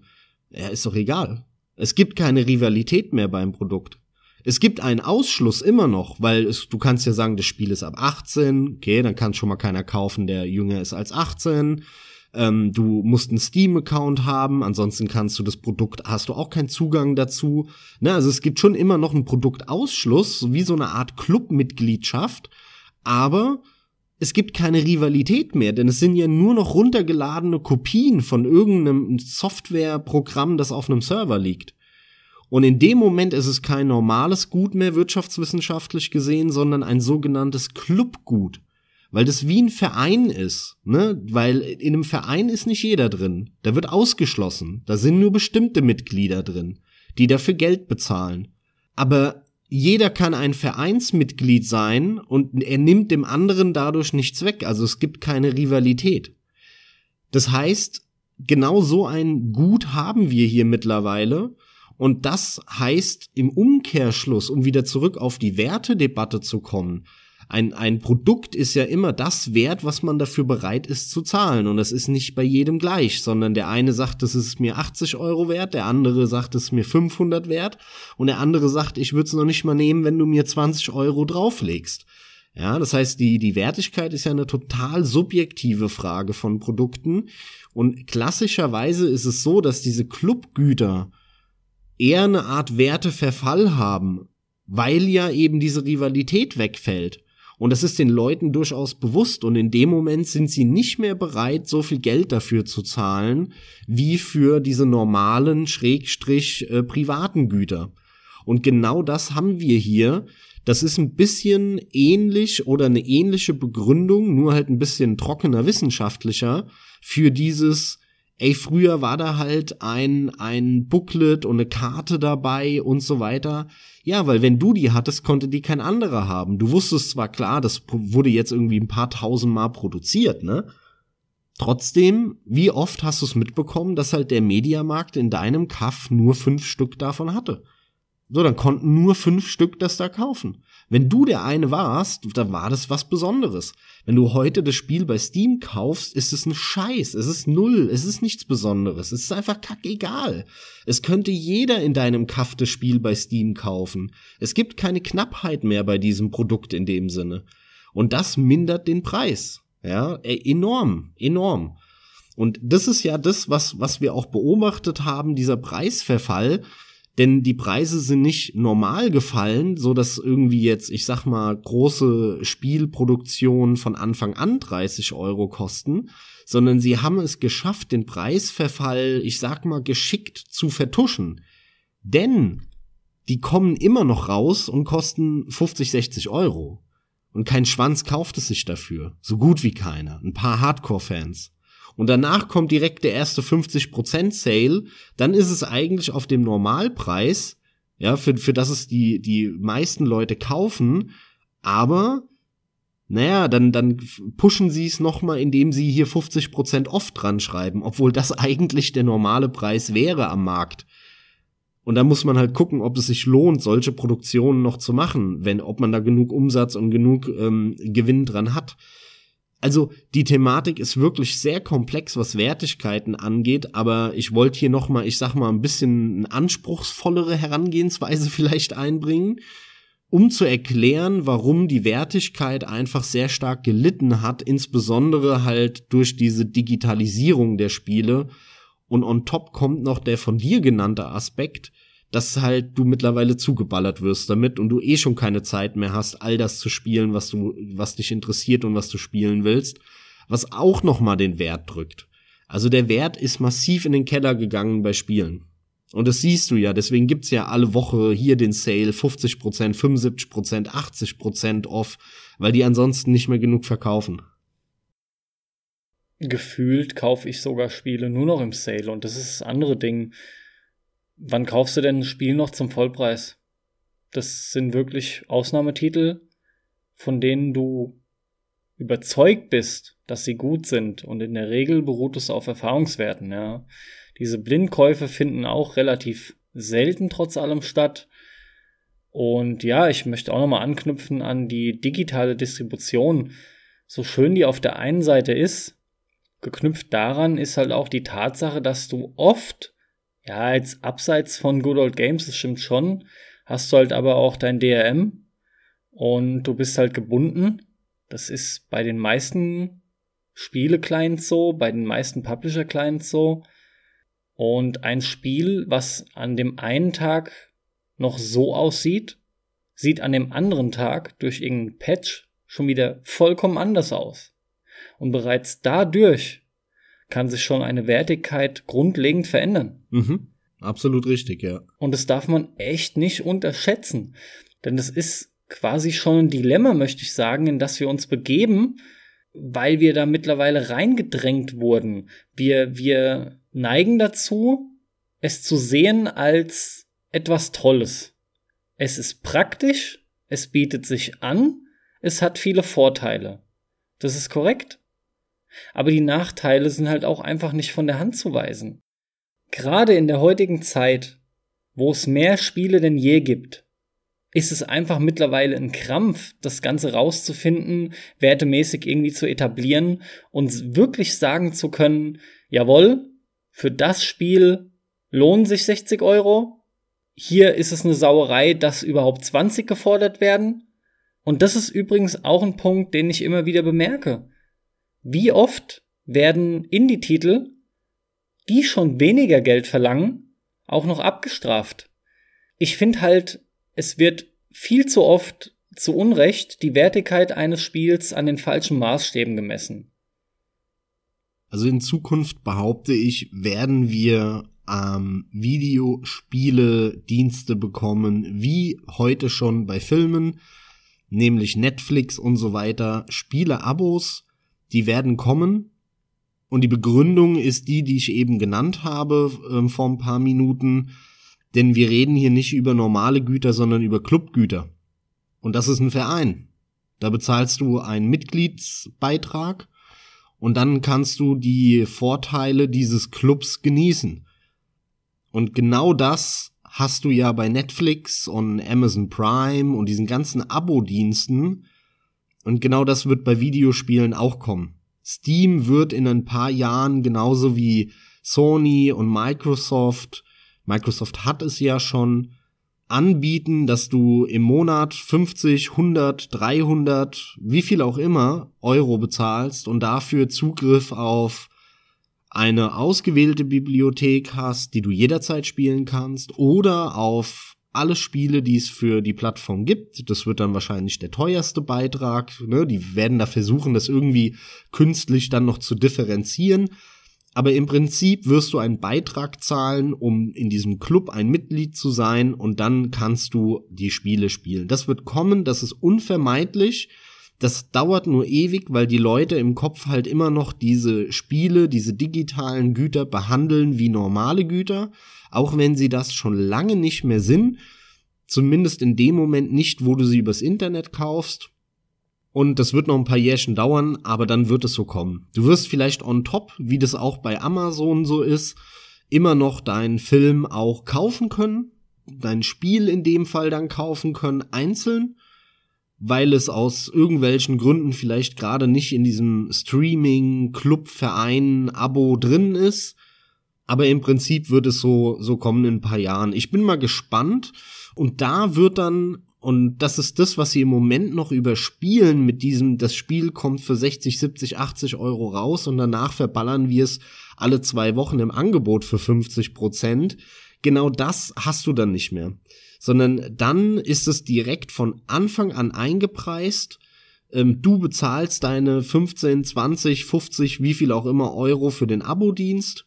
ja, ist doch egal. Es gibt keine Rivalität mehr beim Produkt. Es gibt einen Ausschluss immer noch, weil es, du kannst ja sagen, das Spiel ist ab 18, okay, dann kann schon mal keiner kaufen, der jünger ist als 18. Ähm, du musst einen Steam-Account haben, ansonsten kannst du das Produkt, hast du auch keinen Zugang dazu. Ne, also es gibt schon immer noch einen Produktausschluss, wie so eine Art Clubmitgliedschaft, aber es gibt keine Rivalität mehr, denn es sind ja nur noch runtergeladene Kopien von irgendeinem Softwareprogramm, das auf einem Server liegt. Und in dem Moment ist es kein normales Gut mehr wirtschaftswissenschaftlich gesehen, sondern ein sogenanntes Clubgut. Weil das wie ein Verein ist, ne? Weil in einem Verein ist nicht jeder drin. Da wird ausgeschlossen. Da sind nur bestimmte Mitglieder drin, die dafür Geld bezahlen. Aber jeder kann ein Vereinsmitglied sein und er nimmt dem anderen dadurch nichts weg. Also es gibt keine Rivalität. Das heißt, genau so ein Gut haben wir hier mittlerweile. Und das heißt im Umkehrschluss, um wieder zurück auf die Wertedebatte zu kommen, ein, ein Produkt ist ja immer das wert, was man dafür bereit ist zu zahlen. Und das ist nicht bei jedem gleich, sondern der eine sagt, das ist mir 80 Euro wert, der andere sagt, das ist mir 500 wert und der andere sagt, ich würde es noch nicht mal nehmen, wenn du mir 20 Euro drauflegst. Ja, das heißt, die, die Wertigkeit ist ja eine total subjektive Frage von Produkten. Und klassischerweise ist es so, dass diese Clubgüter eher eine Art Werteverfall haben, weil ja eben diese Rivalität wegfällt. Und das ist den Leuten durchaus bewusst und in dem Moment sind sie nicht mehr bereit, so viel Geld dafür zu zahlen, wie für diese normalen, schrägstrich äh, privaten Güter. Und genau das haben wir hier. Das ist ein bisschen ähnlich oder eine ähnliche Begründung, nur halt ein bisschen trockener wissenschaftlicher für dieses ey, früher war da halt ein, ein Booklet und eine Karte dabei und so weiter. Ja, weil wenn du die hattest, konnte die kein anderer haben. Du wusstest zwar klar, das wurde jetzt irgendwie ein paar tausend Mal produziert, ne? Trotzdem, wie oft hast du es mitbekommen, dass halt der Mediamarkt in deinem Kaff nur fünf Stück davon hatte? So, dann konnten nur fünf Stück das da kaufen. Wenn du der eine warst, dann war das was Besonderes. Wenn du heute das Spiel bei Steam kaufst, ist es ein Scheiß. Es ist null. Es ist nichts Besonderes. Es ist einfach kackegal. Es könnte jeder in deinem Kaff das Spiel bei Steam kaufen. Es gibt keine Knappheit mehr bei diesem Produkt in dem Sinne. Und das mindert den Preis. Ja, enorm, enorm. Und das ist ja das, was, was wir auch beobachtet haben, dieser Preisverfall denn die Preise sind nicht normal gefallen, so dass irgendwie jetzt, ich sag mal, große Spielproduktionen von Anfang an 30 Euro kosten, sondern sie haben es geschafft, den Preisverfall, ich sag mal, geschickt zu vertuschen. Denn die kommen immer noch raus und kosten 50, 60 Euro. Und kein Schwanz kauft es sich dafür. So gut wie keiner. Ein paar Hardcore-Fans und danach kommt direkt der erste 50% Sale, dann ist es eigentlich auf dem Normalpreis, ja, für, für das es die, die meisten Leute kaufen, aber naja, dann, dann pushen sie es nochmal, indem sie hier 50% off dran schreiben, obwohl das eigentlich der normale Preis wäre am Markt. Und da muss man halt gucken, ob es sich lohnt, solche Produktionen noch zu machen, wenn, ob man da genug Umsatz und genug ähm, Gewinn dran hat. Also die Thematik ist wirklich sehr komplex, was Wertigkeiten angeht, aber ich wollte hier noch mal, ich sag mal, ein bisschen eine anspruchsvollere Herangehensweise vielleicht einbringen, um zu erklären, warum die Wertigkeit einfach sehr stark gelitten hat, insbesondere halt durch diese Digitalisierung der Spiele. Und on top kommt noch der von dir genannte Aspekt, dass halt du mittlerweile zugeballert wirst damit und du eh schon keine Zeit mehr hast, all das zu spielen, was du, was dich interessiert und was du spielen willst, was auch noch mal den Wert drückt. Also der Wert ist massiv in den Keller gegangen bei Spielen. Und das siehst du ja, deswegen gibt's ja alle Woche hier den Sale 50%, 75%, 80% off, weil die ansonsten nicht mehr genug verkaufen. Gefühlt kaufe ich sogar Spiele nur noch im Sale und das ist das andere Ding. Wann kaufst du denn ein Spiel noch zum überzeugt bist, dass sie gut sind und in der Regel beruht es auf Erfahrungswerten, ja. Diese Blindkäufe finden auch relativ selten trotz allem statt. Und ja, ich möchte auch nochmal anknüpfen an die digitale Distribution. So schön die auf der einen Seite ist, geknüpft daran ist halt auch die Tatsache, dass du oft, ja, jetzt abseits von Good Old Games, das stimmt schon, hast du halt aber auch dein DRM und du bist halt gebunden. Das ist bei den meisten Spiele-Clients so, bei den meisten Publisher-Clients so. Und ein Spiel, was an dem einen Tag noch so aussieht, sieht an dem anderen Tag durch irgendeinen Patch schon wieder vollkommen anders aus. Und bereits dadurch kann sich schon eine Wertigkeit grundlegend verändern. Mhm. Absolut richtig, ja. Und das darf man echt nicht unterschätzen. Denn das ist quasi schon ein Dilemma, möchte ich sagen, in das wir uns begeben, weil wir da mittlerweile reingedrängt wurden. Wir, wir neigen dazu, es zu sehen als etwas Tolles. Es ist praktisch, es bietet sich an, es hat viele Vorteile. Das ist korrekt. Aber die Nachteile sind halt auch einfach nicht von der Hand zu weisen. Gerade in der heutigen Zeit, wo es mehr Spiele denn je gibt, ist es einfach mittlerweile ein Krampf, das Ganze rauszufinden, wertemäßig irgendwie zu etablieren und wirklich sagen zu können, jawohl, für das Spiel lohnen sich 60 Euro. Hier ist es eine Sauerei, dass überhaupt 20 gefordert werden. Und das ist übrigens auch ein Punkt, den ich immer wieder bemerke. Wie oft werden Indie-Titel, die schon weniger Geld verlangen, auch noch abgestraft? Ich finde halt, es wird viel zu oft zu Unrecht die Wertigkeit eines Spiels an den falschen Maßstäben gemessen. Also in Zukunft behaupte ich, werden wir ähm, Videospiele Dienste bekommen, wie heute schon bei Filmen, nämlich Netflix und so weiter, Spiele-Abos, die werden kommen. Und die Begründung ist die, die ich eben genannt habe äh, vor ein paar Minuten. Denn wir reden hier nicht über normale Güter, sondern über Clubgüter. Und das ist ein Verein. Da bezahlst du einen Mitgliedsbeitrag und dann kannst du die Vorteile dieses Clubs genießen. Und genau das hast du ja bei Netflix und Amazon Prime und diesen ganzen Abo-Diensten. Und genau das wird bei Videospielen auch kommen. Steam wird in ein paar Jahren genauso wie Sony und Microsoft, Microsoft hat es ja schon, anbieten, dass du im Monat 50, 100, 300, wie viel auch immer Euro bezahlst und dafür Zugriff auf eine ausgewählte Bibliothek hast, die du jederzeit spielen kannst oder auf alle Spiele, die es für die Plattform gibt. Das wird dann wahrscheinlich der teuerste Beitrag. Ne? Die werden da versuchen, das irgendwie künstlich dann noch zu differenzieren. Aber im Prinzip wirst du einen Beitrag zahlen, um in diesem Club ein Mitglied zu sein und dann kannst du die Spiele spielen. Das wird kommen, das ist unvermeidlich. Das dauert nur ewig, weil die Leute im Kopf halt immer noch diese Spiele, diese digitalen Güter behandeln wie normale Güter, auch wenn sie das schon lange nicht mehr sind. Zumindest in dem Moment nicht, wo du sie übers Internet kaufst. Und das wird noch ein paar Jährchen dauern, aber dann wird es so kommen. Du wirst vielleicht on top, wie das auch bei Amazon so ist, immer noch deinen Film auch kaufen können, dein Spiel in dem Fall dann kaufen können, einzeln, weil es aus irgendwelchen Gründen vielleicht gerade nicht in diesem Streaming, Club, Verein, Abo drin ist. Aber im Prinzip wird es so, so kommen in ein paar Jahren. Ich bin mal gespannt. Und da wird dann und das ist das, was sie im Moment noch überspielen mit diesem, das Spiel kommt für 60, 70, 80 Euro raus und danach verballern wir es alle zwei Wochen im Angebot für 50 Prozent. Genau das hast du dann nicht mehr. Sondern dann ist es direkt von Anfang an eingepreist. Ähm, du bezahlst deine 15, 20, 50, wie viel auch immer Euro für den Abo-Dienst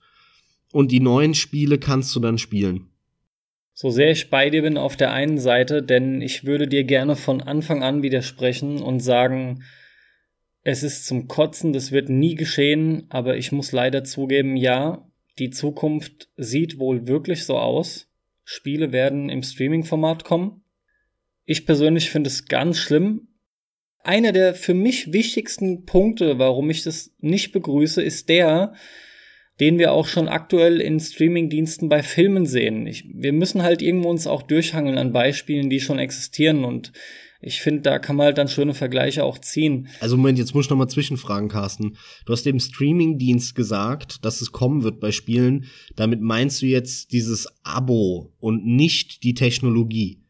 und die neuen Spiele kannst du dann spielen. So sehr ich bei dir bin auf der einen Seite, denn ich würde dir gerne von Anfang an widersprechen und sagen, es ist zum Kotzen, das wird nie geschehen, aber ich muss leider zugeben, ja, die Zukunft sieht wohl wirklich so aus. Spiele werden im Streaming-Format kommen. Ich persönlich finde es ganz schlimm, Einer der für mich wichtigsten Punkte, warum ich das nicht begrüße, ist der, den wir auch schon aktuell in Streamingdiensten bei Filmen sehen. Ich, wir müssen halt irgendwo uns auch durchhangeln an Beispielen, die schon existieren und ich finde, da kann man halt dann schöne Vergleiche auch ziehen. Also Moment, jetzt muss ich noch mal zwischenfragen, Carsten. Du hast dem Streamingdienst gesagt, dass es kommen wird bei Spielen. Damit meinst du jetzt dieses Abo und nicht die Technologie.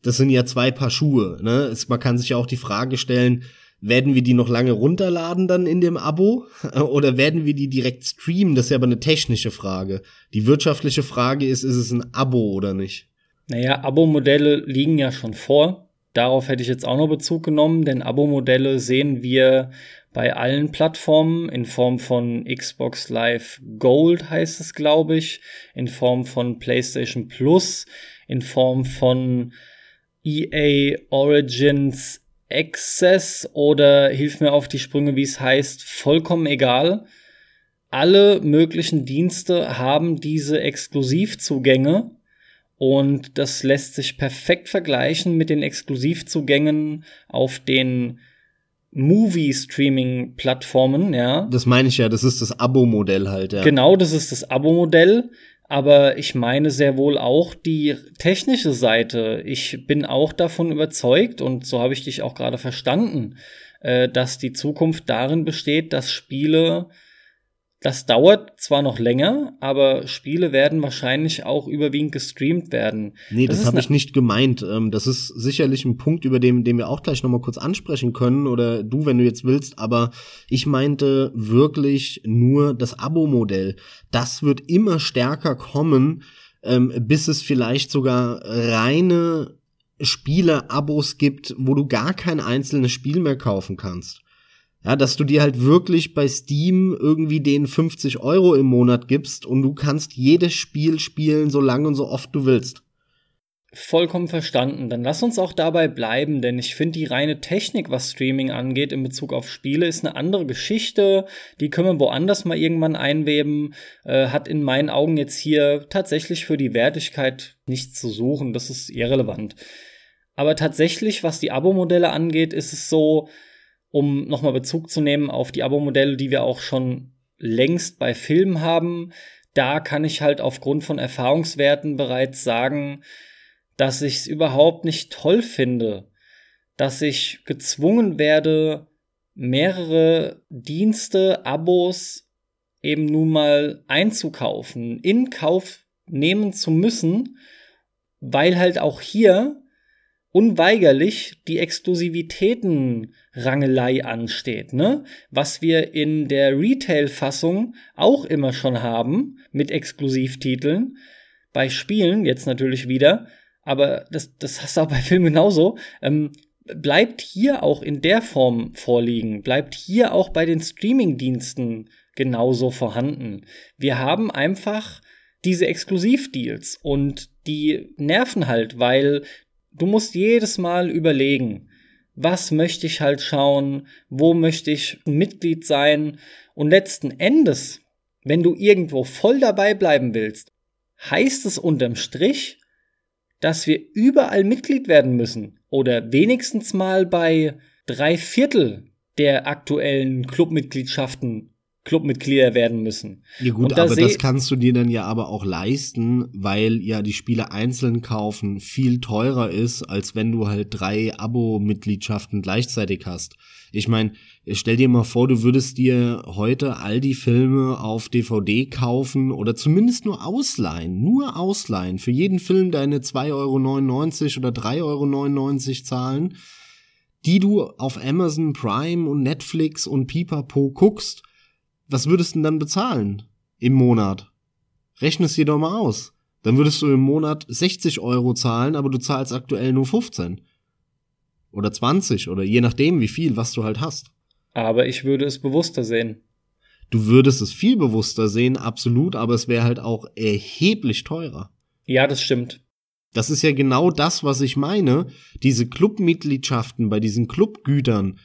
Das sind ja zwei Paar Schuhe. Ne? Es, man kann sich ja auch die Frage stellen, werden wir die noch lange runterladen dann in dem Abo? Oder werden wir die direkt streamen? Das ist ja aber eine technische Frage. Die wirtschaftliche Frage ist, ist es ein Abo oder nicht? Naja, Abo-Modelle liegen ja schon vor. Darauf hätte ich jetzt auch noch Bezug genommen, denn Abo-Modelle sehen wir bei allen Plattformen. In Form von Xbox Live Gold heißt es, glaube ich, in Form von PlayStation Plus, in Form von EA Origins Access. Oder hilf mir auf die Sprünge, wie es heißt, vollkommen egal. Alle möglichen Dienste haben diese Exklusivzugänge und das lässt sich perfekt vergleichen mit den Exklusivzugängen auf den Movie-Streaming-Plattformen, ja. Das meine ich ja, das ist das Abo-Modell halt, ja. Genau, das ist das Abo-Modell. Aber ich meine sehr wohl auch die technische Seite. Ich bin auch davon überzeugt, und so habe ich dich auch gerade verstanden, äh, dass die Zukunft darin besteht, dass Spiele das dauert zwar noch länger, aber Spiele werden wahrscheinlich auch überwiegend gestreamt werden. Nee, das, das habe ich nicht gemeint. Ähm, das ist sicherlich ein Punkt, über den, den wir auch gleich nochmal kurz ansprechen können oder du, wenn du jetzt willst. Aber ich meinte wirklich nur das Abo-Modell. Das wird immer stärker kommen, ähm, bis es vielleicht sogar reine Spiele-Abos gibt, wo du gar kein einzelnes Spiel mehr kaufen kannst. Ja, dass du dir halt wirklich bei Steam irgendwie den 50 Euro im Monat gibst und du kannst jedes Spiel spielen, so lange und so oft du willst. Vollkommen verstanden. Dann lass uns auch dabei bleiben, denn ich finde die reine Technik, was Streaming angeht in Bezug auf Spiele, ist eine andere Geschichte. Die können wir woanders mal irgendwann einweben. Äh, hat in meinen Augen jetzt hier tatsächlich für die Wertigkeit nichts zu suchen. Das ist irrelevant. Aber tatsächlich, was die Abo-Modelle angeht, ist es so, um nochmal Bezug zu nehmen auf die Abo-Modelle, die wir auch schon längst bei Filmen haben. Da kann ich halt aufgrund von Erfahrungswerten bereits sagen, dass ich es überhaupt nicht toll finde, dass ich gezwungen werde, mehrere Dienste, Abos eben nun mal einzukaufen, in Kauf nehmen zu müssen, weil halt auch hier unweigerlich die Exklusivitätenrangelei ansteht, ne? Was wir in der Retail-Fassung auch immer schon haben mit Exklusivtiteln. Bei Spielen jetzt natürlich wieder, aber das, das hast du auch bei Filmen genauso. Ähm, bleibt hier auch in der Form vorliegen, bleibt hier auch bei den Streaming-Diensten genauso vorhanden. Wir haben einfach diese Exklusivdeals und die nerven halt, weil du musst jedes Mal überlegen, was möchte ich halt schauen, wo möchte ich Mitglied sein. Und letzten Endes, wenn du irgendwo voll dabei bleiben willst, heißt es unterm Strich, dass wir überall Mitglied werden müssen oder wenigstens mal bei drei Viertel der aktuellen Clubmitgliedschaften Clubmitglieder werden müssen. Ja gut, da aber das kannst du dir dann ja aber auch leisten, weil ja die Spiele einzeln kaufen viel teurer ist, als wenn du halt drei Abo-Mitgliedschaften gleichzeitig hast. Ich meine, stell dir mal vor, du würdest dir heute all die Filme auf DVD kaufen oder zumindest nur ausleihen, nur ausleihen, für jeden Film deine 2,99 Euro oder 3,99 Euro zahlen, die du auf Amazon Prime und Netflix und Pipapo guckst was würdest du denn dann bezahlen im Monat? Rechne es dir doch mal aus. Dann würdest du im Monat 60 Euro zahlen, aber du zahlst aktuell nur 15. Oder 20 oder je nachdem, wie viel, was du halt hast. Aber ich würde es bewusster sehen. Du würdest es viel bewusster sehen, absolut, aber es wäre halt auch erheblich teurer. Ja, das stimmt. Das ist ja genau das, was ich meine. Diese Clubmitgliedschaften bei diesen Clubgütern,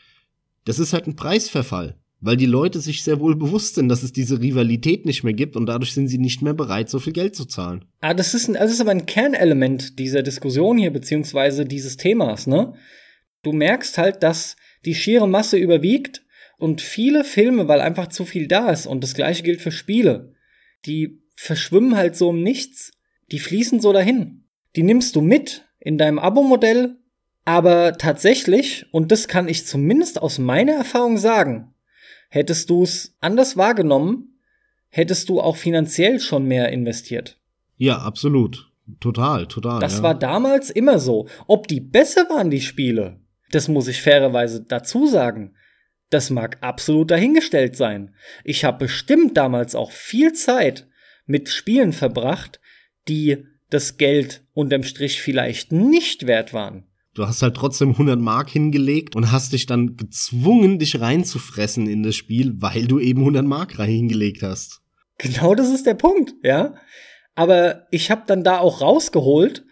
das ist halt ein Preisverfall weil die Leute sich sehr wohl bewusst sind, dass es diese Rivalität nicht mehr gibt und dadurch sind sie nicht mehr bereit, so viel Geld zu zahlen. Ah, das ist, ein, das ist aber ein Kernelement dieser Diskussion hier, beziehungsweise dieses Themas, ne? Du merkst halt, dass Die schiere Masse überwiegt und viele Filme, weil einfach zu viel da ist und das gleiche gilt für Spiele, die verschwimmen halt so im Nichts, die fließen so dahin. Die nimmst du mit in deinem Abo-Modell, aber tatsächlich, und das kann ich zumindest aus meiner Erfahrung sagen, hättest du es anders wahrgenommen, hättest du auch finanziell schon mehr investiert. Ja, absolut. Total, total. Das ja. war damals immer so. Ob die besser waren, die Spiele, das muss ich fairerweise dazu sagen. Das mag absolut dahingestellt sein. Ich habe bestimmt damals auch viel Zeit mit Spielen verbracht, die das Geld unterm Strich vielleicht nicht wert waren. Du hast halt trotzdem 100 Mark hingelegt und hast dich dann gezwungen, dich reinzufressen in das Spiel, weil du eben 100 Mark hingelegt hast. Genau das ist der Punkt, ja. Aber ich habe dann da auch rausgeholt,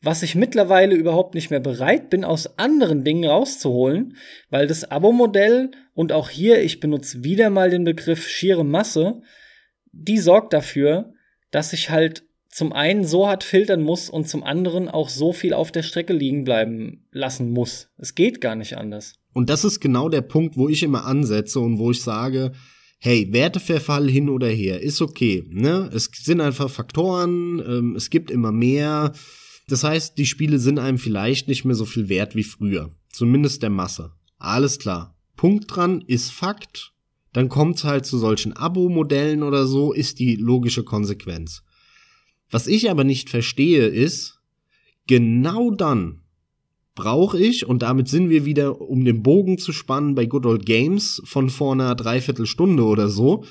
was ich mittlerweile überhaupt nicht mehr bereit bin, aus anderen Dingen rauszuholen, weil das Abo-Modell und auch hier, ich benutze wieder mal den Begriff schiere Masse, die sorgt dafür, dass ich halt zum einen so hart filtern muss und zum anderen auch so viel auf der Strecke liegen bleiben lassen muss. Es geht gar nicht anders. Und das ist genau der Punkt, wo ich immer ansetze und wo ich sage, hey, Werteverfall hin oder her, ist okay. Ne? Es sind einfach Faktoren, ähm, es gibt immer mehr. Das heißt, die Spiele sind einem vielleicht nicht mehr so viel wert wie früher. Zumindest der Masse. Alles klar. Punkt dran ist Fakt. Dann kommt's halt zu solchen Abo-Modellen oder so, ist die logische Konsequenz. Was ich aber nicht verstehe ist, genau dann brauche ich, und damit sind wir wieder, um den Bogen zu spannen, bei Good Old Games von vor einer Dreiviertelstunde oder so.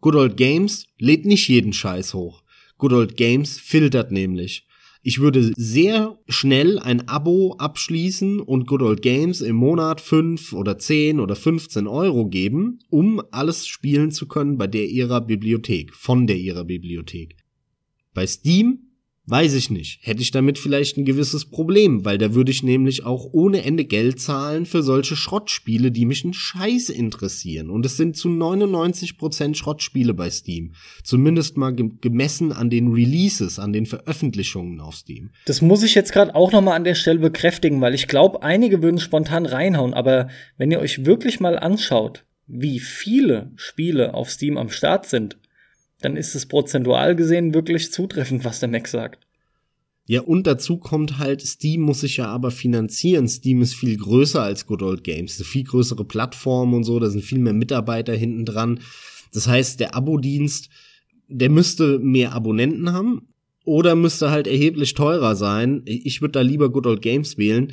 Good Old Games lädt nicht jeden Scheiß hoch. Good Old Games filtert nämlich. Ich würde sehr schnell ein Abo abschließen und Good Old Games im Monat 5 oder 10 oder 15 Euro geben, um alles spielen zu können bei der ihrer Bibliothek, von der ihrer Bibliothek. Bei Steam Weiß ich nicht. Hätte ich damit vielleicht ein gewisses Problem, weil da würde ich nämlich auch ohne Ende Geld zahlen für solche Schrottspiele, die mich einen Scheiß interessieren. Und es sind zu 99% Schrottspiele bei Steam. Zumindest mal gemessen an den Releases, an den Veröffentlichungen auf Steam. Das muss ich jetzt gerade auch nochmal an der Stelle bekräftigen, weil ich glaube, einige würden spontan reinhauen. Aber wenn ihr euch wirklich mal anschaut, wie viele Spiele auf Steam am Start sind, dann ist es prozentual gesehen wirklich zutreffend, was der Mac sagt. Ja, und dazu kommt halt, Steam muss sich ja aber finanzieren. Steam ist viel größer als Good Old Games. Eine viel größere Plattform und so, da sind viel mehr Mitarbeiter hinten dran. Das heißt, der Abo-Dienst, der müsste mehr Abonnenten haben oder müsste halt erheblich teurer sein. Ich würde da lieber Good Old Games wählen.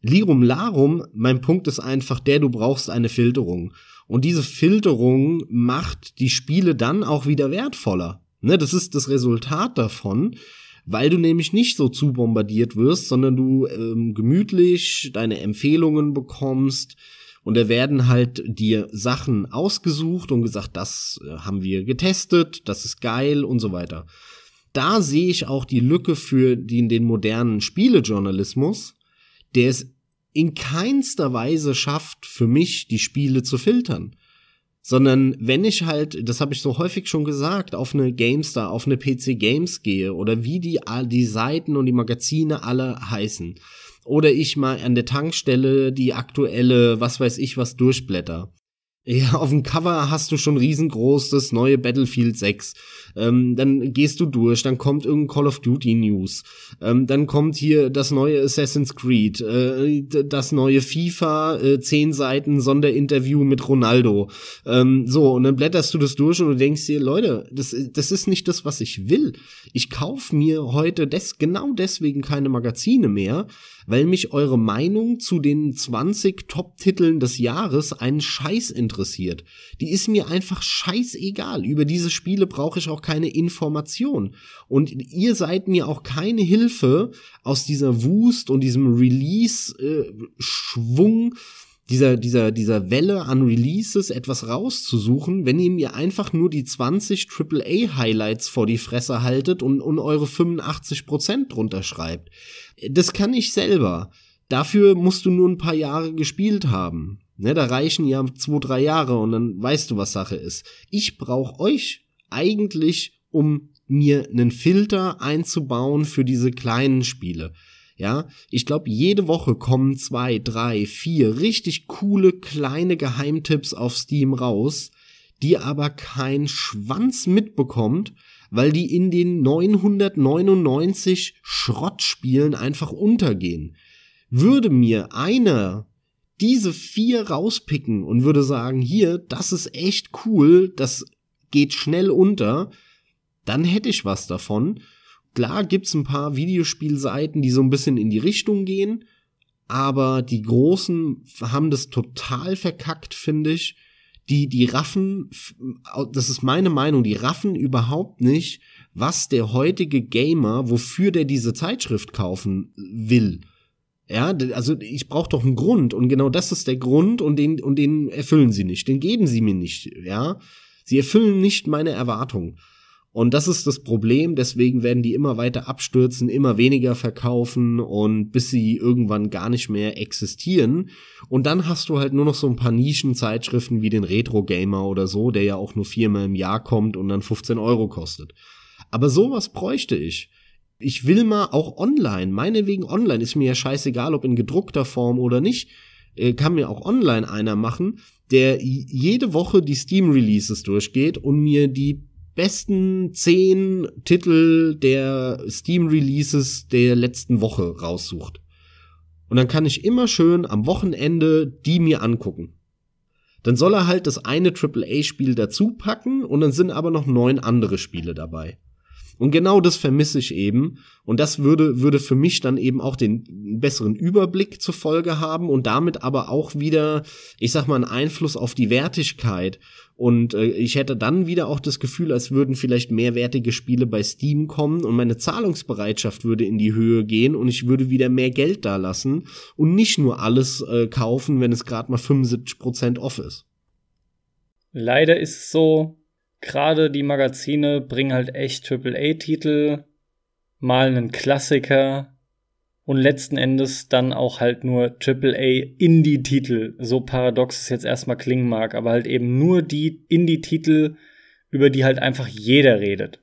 Lirum Larum, mein Punkt ist einfach der, du brauchst eine Filterung. Und diese Filterung macht die Spiele dann auch wieder wertvoller. Ne, das ist das Resultat davon, weil du nämlich nicht so zu bombardiert wirst, sondern du ähm, gemütlich deine Empfehlungen bekommst und da werden halt dir Sachen ausgesucht und gesagt, das äh, haben wir getestet, das ist geil und so weiter. Da sehe ich auch die Lücke für den, den modernen Spielejournalismus, der es in keinster Weise schafft, für mich die Spiele zu filtern. Sondern wenn ich halt, das habe ich so häufig schon gesagt, auf eine GameStar, auf eine PC Games gehe oder wie die, die Seiten und die Magazine alle heißen. Oder ich mal an der Tankstelle die aktuelle, was weiß ich, was durchblätter. Ja, auf dem Cover hast du schon riesengroß das neue Battlefield 6. Ähm, dann gehst du durch, dann kommt irgendein Call of Duty News. Ähm, dann kommt hier das neue Assassin's Creed, äh, das neue FIFA, äh, zehn Seiten Sonderinterview mit Ronaldo. Ähm, so, und dann blätterst du das durch und du denkst dir, Leute, das, das ist nicht das, was ich will. Ich kauf mir heute des, genau deswegen keine Magazine mehr, weil mich eure Meinung zu den 20 Top-Titeln des Jahres einen Scheiß interessiert. Die ist mir einfach scheißegal. Über diese Spiele brauche ich auch keine Information. Und ihr seid mir auch keine Hilfe aus dieser Wust und diesem Release-Schwung. Dieser, dieser, dieser Welle an Releases etwas rauszusuchen, wenn ihr mir einfach nur die 20 AAA Highlights vor die Fresse haltet und, und eure 85% drunter schreibt. Das kann ich selber. Dafür musst du nur ein paar Jahre gespielt haben. Ne, da reichen ja zwei, drei Jahre und dann weißt du, was Sache ist. Ich brauche euch eigentlich, um mir einen Filter einzubauen für diese kleinen Spiele. Ja, ich glaube, jede Woche kommen zwei, drei, vier richtig coole kleine Geheimtipps auf Steam raus, die aber kein Schwanz mitbekommt, weil die in den 999 Schrottspielen einfach untergehen. Würde mir einer diese vier rauspicken und würde sagen, hier, das ist echt cool, das geht schnell unter, dann hätte ich was davon. Klar gibt's ein paar Videospielseiten, die so ein bisschen in die Richtung gehen, aber die großen haben das total verkackt, finde ich. Die, die raffen, das ist meine Meinung, die raffen überhaupt nicht, was der heutige Gamer, wofür der diese Zeitschrift kaufen will. Ja, also ich brauche doch einen Grund und genau das ist der Grund und den und den erfüllen sie nicht, den geben sie mir nicht, ja? Sie erfüllen nicht meine Erwartungen. Und das ist das Problem, deswegen werden die immer weiter abstürzen, immer weniger verkaufen und bis sie irgendwann gar nicht mehr existieren. Und dann hast du halt nur noch so ein paar Nischenzeitschriften wie den Retro Gamer oder so, der ja auch nur viermal im Jahr kommt und dann 15 Euro kostet. Aber sowas bräuchte ich. Ich will mal auch online, meinetwegen online, ist mir ja scheißegal, ob in gedruckter Form oder nicht, äh, kann mir auch online einer machen, der jede Woche die Steam Releases durchgeht und mir die besten zehn Titel der Steam Releases der letzten Woche raussucht. Und dann kann ich immer schön am Wochenende die mir angucken. Dann soll er halt das eine AAA-Spiel dazu packen und dann sind aber noch neun andere Spiele dabei. Und genau das vermisse ich eben. Und das würde, würde für mich dann eben auch den besseren Überblick zur Folge haben und damit aber auch wieder, ich sag mal, einen Einfluss auf die Wertigkeit. Und äh, ich hätte dann wieder auch das Gefühl, als würden vielleicht mehrwertige Spiele bei Steam kommen und meine Zahlungsbereitschaft würde in die Höhe gehen und ich würde wieder mehr Geld da lassen und nicht nur alles äh, kaufen, wenn es gerade mal 75% off ist. Leider ist es so, gerade die Magazine bringen halt echt AAA-Titel, mal einen Klassiker und letzten Endes dann auch halt nur AAA-Indie-Titel. So paradox es jetzt erstmal klingen mag, aber halt eben nur die Indie-Titel, über die halt einfach jeder redet.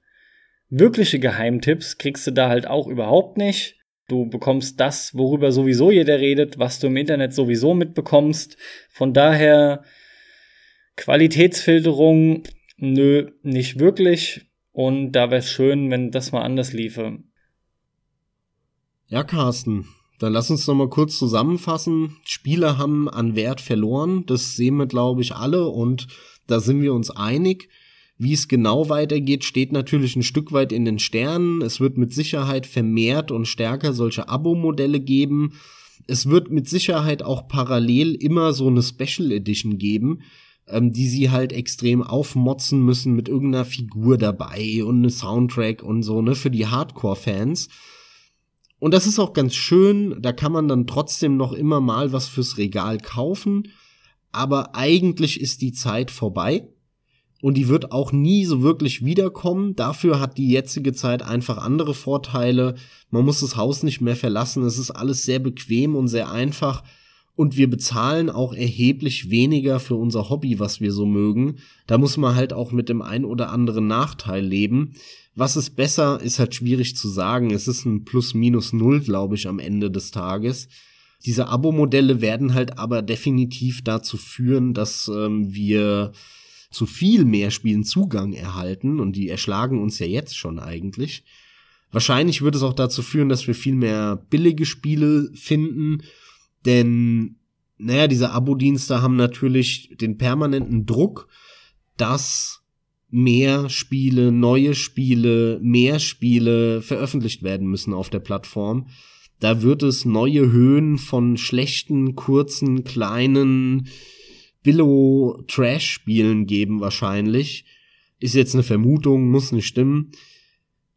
Wirkliche Geheimtipps kriegst du da halt auch überhaupt nicht. Du bekommst das, worüber sowieso jeder redet, was du im Internet sowieso mitbekommst. Von daher Qualitätsfilterung Nö, nicht wirklich. Und da wäre es schön, wenn das mal anders liefe. Ja, Carsten, dann lass uns noch mal kurz zusammenfassen. Spieler haben an Wert verloren, das sehen wir, glaube ich, alle und da sind wir uns einig. Wie es genau weitergeht, steht natürlich ein Stück weit in den Sternen. Es wird mit Sicherheit vermehrt und stärker solche Abo-Modelle geben. Es wird mit Sicherheit auch parallel immer so eine Special Edition geben, ähm, die sie halt extrem aufmotzen müssen mit irgendeiner Figur dabei und eine Soundtrack und so, ne, für die Hardcore-Fans. Und das ist auch ganz schön, da kann man dann trotzdem noch immer mal was fürs Regal kaufen, aber eigentlich ist die Zeit vorbei und die wird auch nie so wirklich wiederkommen. Dafür hat die jetzige Zeit einfach andere Vorteile. Man muss das Haus nicht mehr verlassen, es ist alles sehr bequem und sehr einfach und wir bezahlen auch erheblich weniger für unser Hobby, was wir so mögen. Da muss man halt auch mit dem ein oder anderen Nachteil leben. Was ist besser, ist halt schwierig zu sagen. Es ist ein Plus-Minus-Null, glaube ich, am Ende des Tages. Diese Abo-Modelle werden halt aber definitiv dazu führen, dass ähm, wir zu viel mehr Spielen Zugang erhalten und die erschlagen uns ja jetzt schon eigentlich. Wahrscheinlich wird es auch dazu führen, dass wir viel mehr billige Spiele finden denn, naja, diese Abo-Dienste haben natürlich den permanenten Druck, dass mehr Spiele, neue Spiele, mehr Spiele veröffentlicht werden müssen auf der Plattform. Da wird es neue Höhen von schlechten, kurzen, kleinen Billo-Trash-Spielen geben wahrscheinlich. Ist jetzt eine Vermutung, muss nicht stimmen.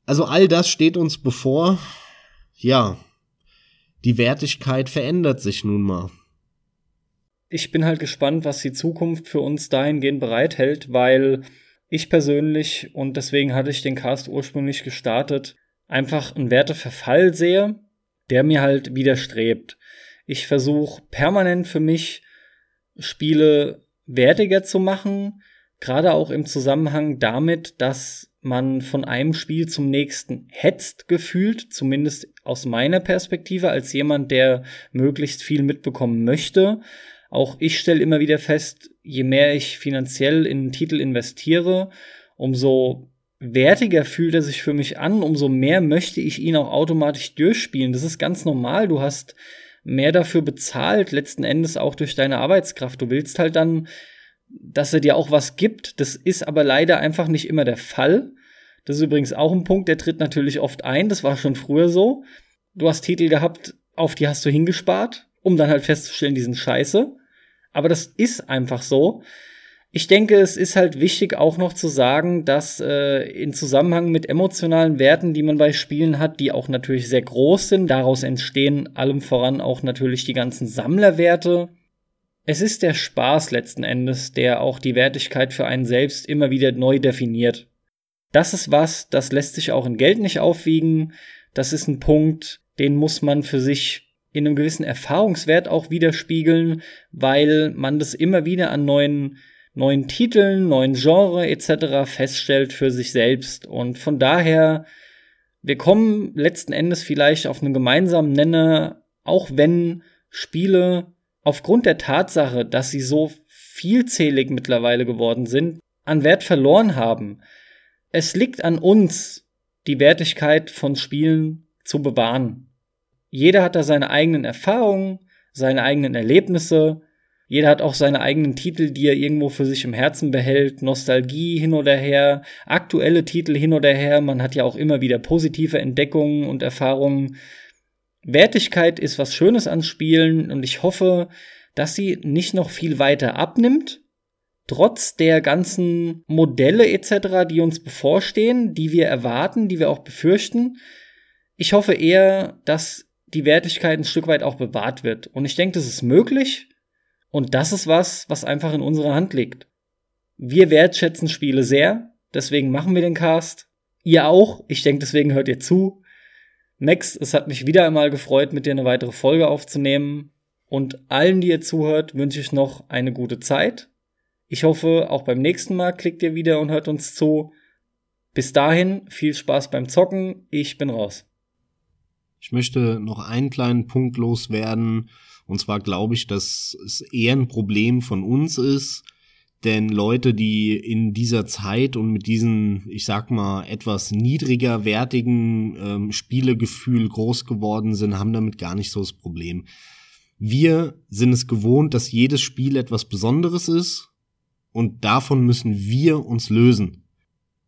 Also all das steht uns bevor. Ja, die Wertigkeit verändert sich nun mal. Ich bin halt gespannt, was die Zukunft für uns dahingehend bereithält, weil ich persönlich, und deswegen hatte ich den Cast ursprünglich gestartet, einfach einen Werteverfall sehe, der mir halt widerstrebt. Ich versuche permanent für mich Spiele wertiger zu machen, gerade auch im Zusammenhang damit, dass man von einem Spiel zum nächsten hetzt gefühlt, zumindest aus meiner Perspektive als jemand, der möglichst viel mitbekommen möchte. Auch ich stelle immer wieder fest, je mehr ich finanziell in einen Titel investiere, umso wertiger fühlt er sich für mich an, umso mehr möchte ich ihn auch automatisch durchspielen. Das ist ganz normal. Du hast mehr dafür bezahlt, letzten Endes auch durch deine Arbeitskraft. Du willst halt dann, dass er dir auch was gibt. Das ist aber leider einfach nicht immer der Fall. Das ist übrigens auch ein Punkt, der tritt natürlich oft ein. Das war schon früher so. Du hast Titel gehabt, auf die hast du hingespart, um dann halt festzustellen, die sind scheiße. Aber das ist einfach so. Ich denke, es ist halt wichtig auch noch zu sagen, dass äh, in Zusammenhang mit emotionalen Werten, die man bei Spielen hat, die auch natürlich sehr groß sind, daraus entstehen allem voran auch natürlich die ganzen Sammlerwerte. Es ist der Spaß letzten Endes, der auch die Wertigkeit für einen selbst immer wieder neu definiert. Das ist was, das lässt sich auch in Geld nicht aufwiegen. Das ist ein Punkt, den muss man für sich in einem gewissen Erfahrungswert auch widerspiegeln, weil man das immer wieder an neuen neuen Titeln, neuen Genre etc. feststellt für sich selbst. Und von daher, wir kommen letzten Endes vielleicht auf einen gemeinsamen Nenner, auch wenn Spiele aufgrund der Tatsache, dass sie so vielzählig mittlerweile geworden sind, an Wert verloren haben. Es liegt an uns, die Wertigkeit von Spielen zu bewahren. Jeder hat da seine eigenen Erfahrungen, seine eigenen Erlebnisse jeder hat auch seine eigenen Titel, die er irgendwo für sich im Herzen behält. Nostalgie hin oder her, aktuelle Titel hin oder her. Man hat ja auch immer wieder positive Entdeckungen und Erfahrungen. Wertigkeit ist was Schönes an Spielen und ich hoffe, dass sie nicht noch viel weiter abnimmt, trotz der ganzen Modelle etc., die uns bevorstehen, die wir erwarten, die wir auch befürchten. Ich hoffe eher, dass die Wertigkeit ein Stück weit auch bewahrt wird. Und ich denke, das ist möglich. Und das ist was, was einfach in unserer Hand liegt. Wir wertschätzen Spiele sehr, deswegen machen wir den Cast. Ihr auch, ich denke, deswegen hört ihr zu. Max, es hat mich wieder einmal gefreut, mit dir eine weitere Folge aufzunehmen. Und allen, die ihr zuhört, wünsche ich noch eine gute Zeit. Ich hoffe, auch beim nächsten Mal klickt ihr wieder und hört uns zu. Bis dahin, viel Spaß beim Zocken. Ich bin raus. Ich möchte noch einen kleinen Punkt loswerden. Und zwar glaube ich, dass es eher ein Problem von uns ist, denn Leute, die in dieser Zeit und mit diesem, ich sag mal, etwas niedriger wertigen ähm, Spielegefühl groß geworden sind, haben damit gar nicht so das Problem. Wir sind es gewohnt, dass jedes Spiel etwas Besonderes ist und davon müssen wir uns lösen.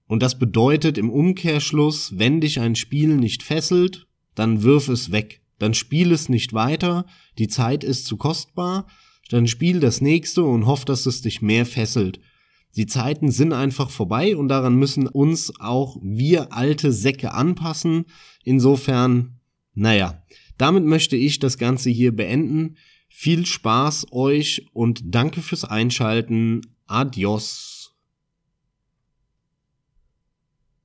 Und das bedeutet im Umkehrschluss, wenn dich ein Spiel nicht fesselt, dann wirf es weg dann spiel es nicht weiter, die Zeit ist zu kostbar, dann spiel das nächste und hoff, dass es dich mehr fesselt. Die Zeiten sind einfach vorbei und daran müssen uns auch wir alte Säcke anpassen. Insofern, naja, damit möchte ich das Ganze hier beenden. Viel Spaß euch und danke fürs Einschalten. Adios.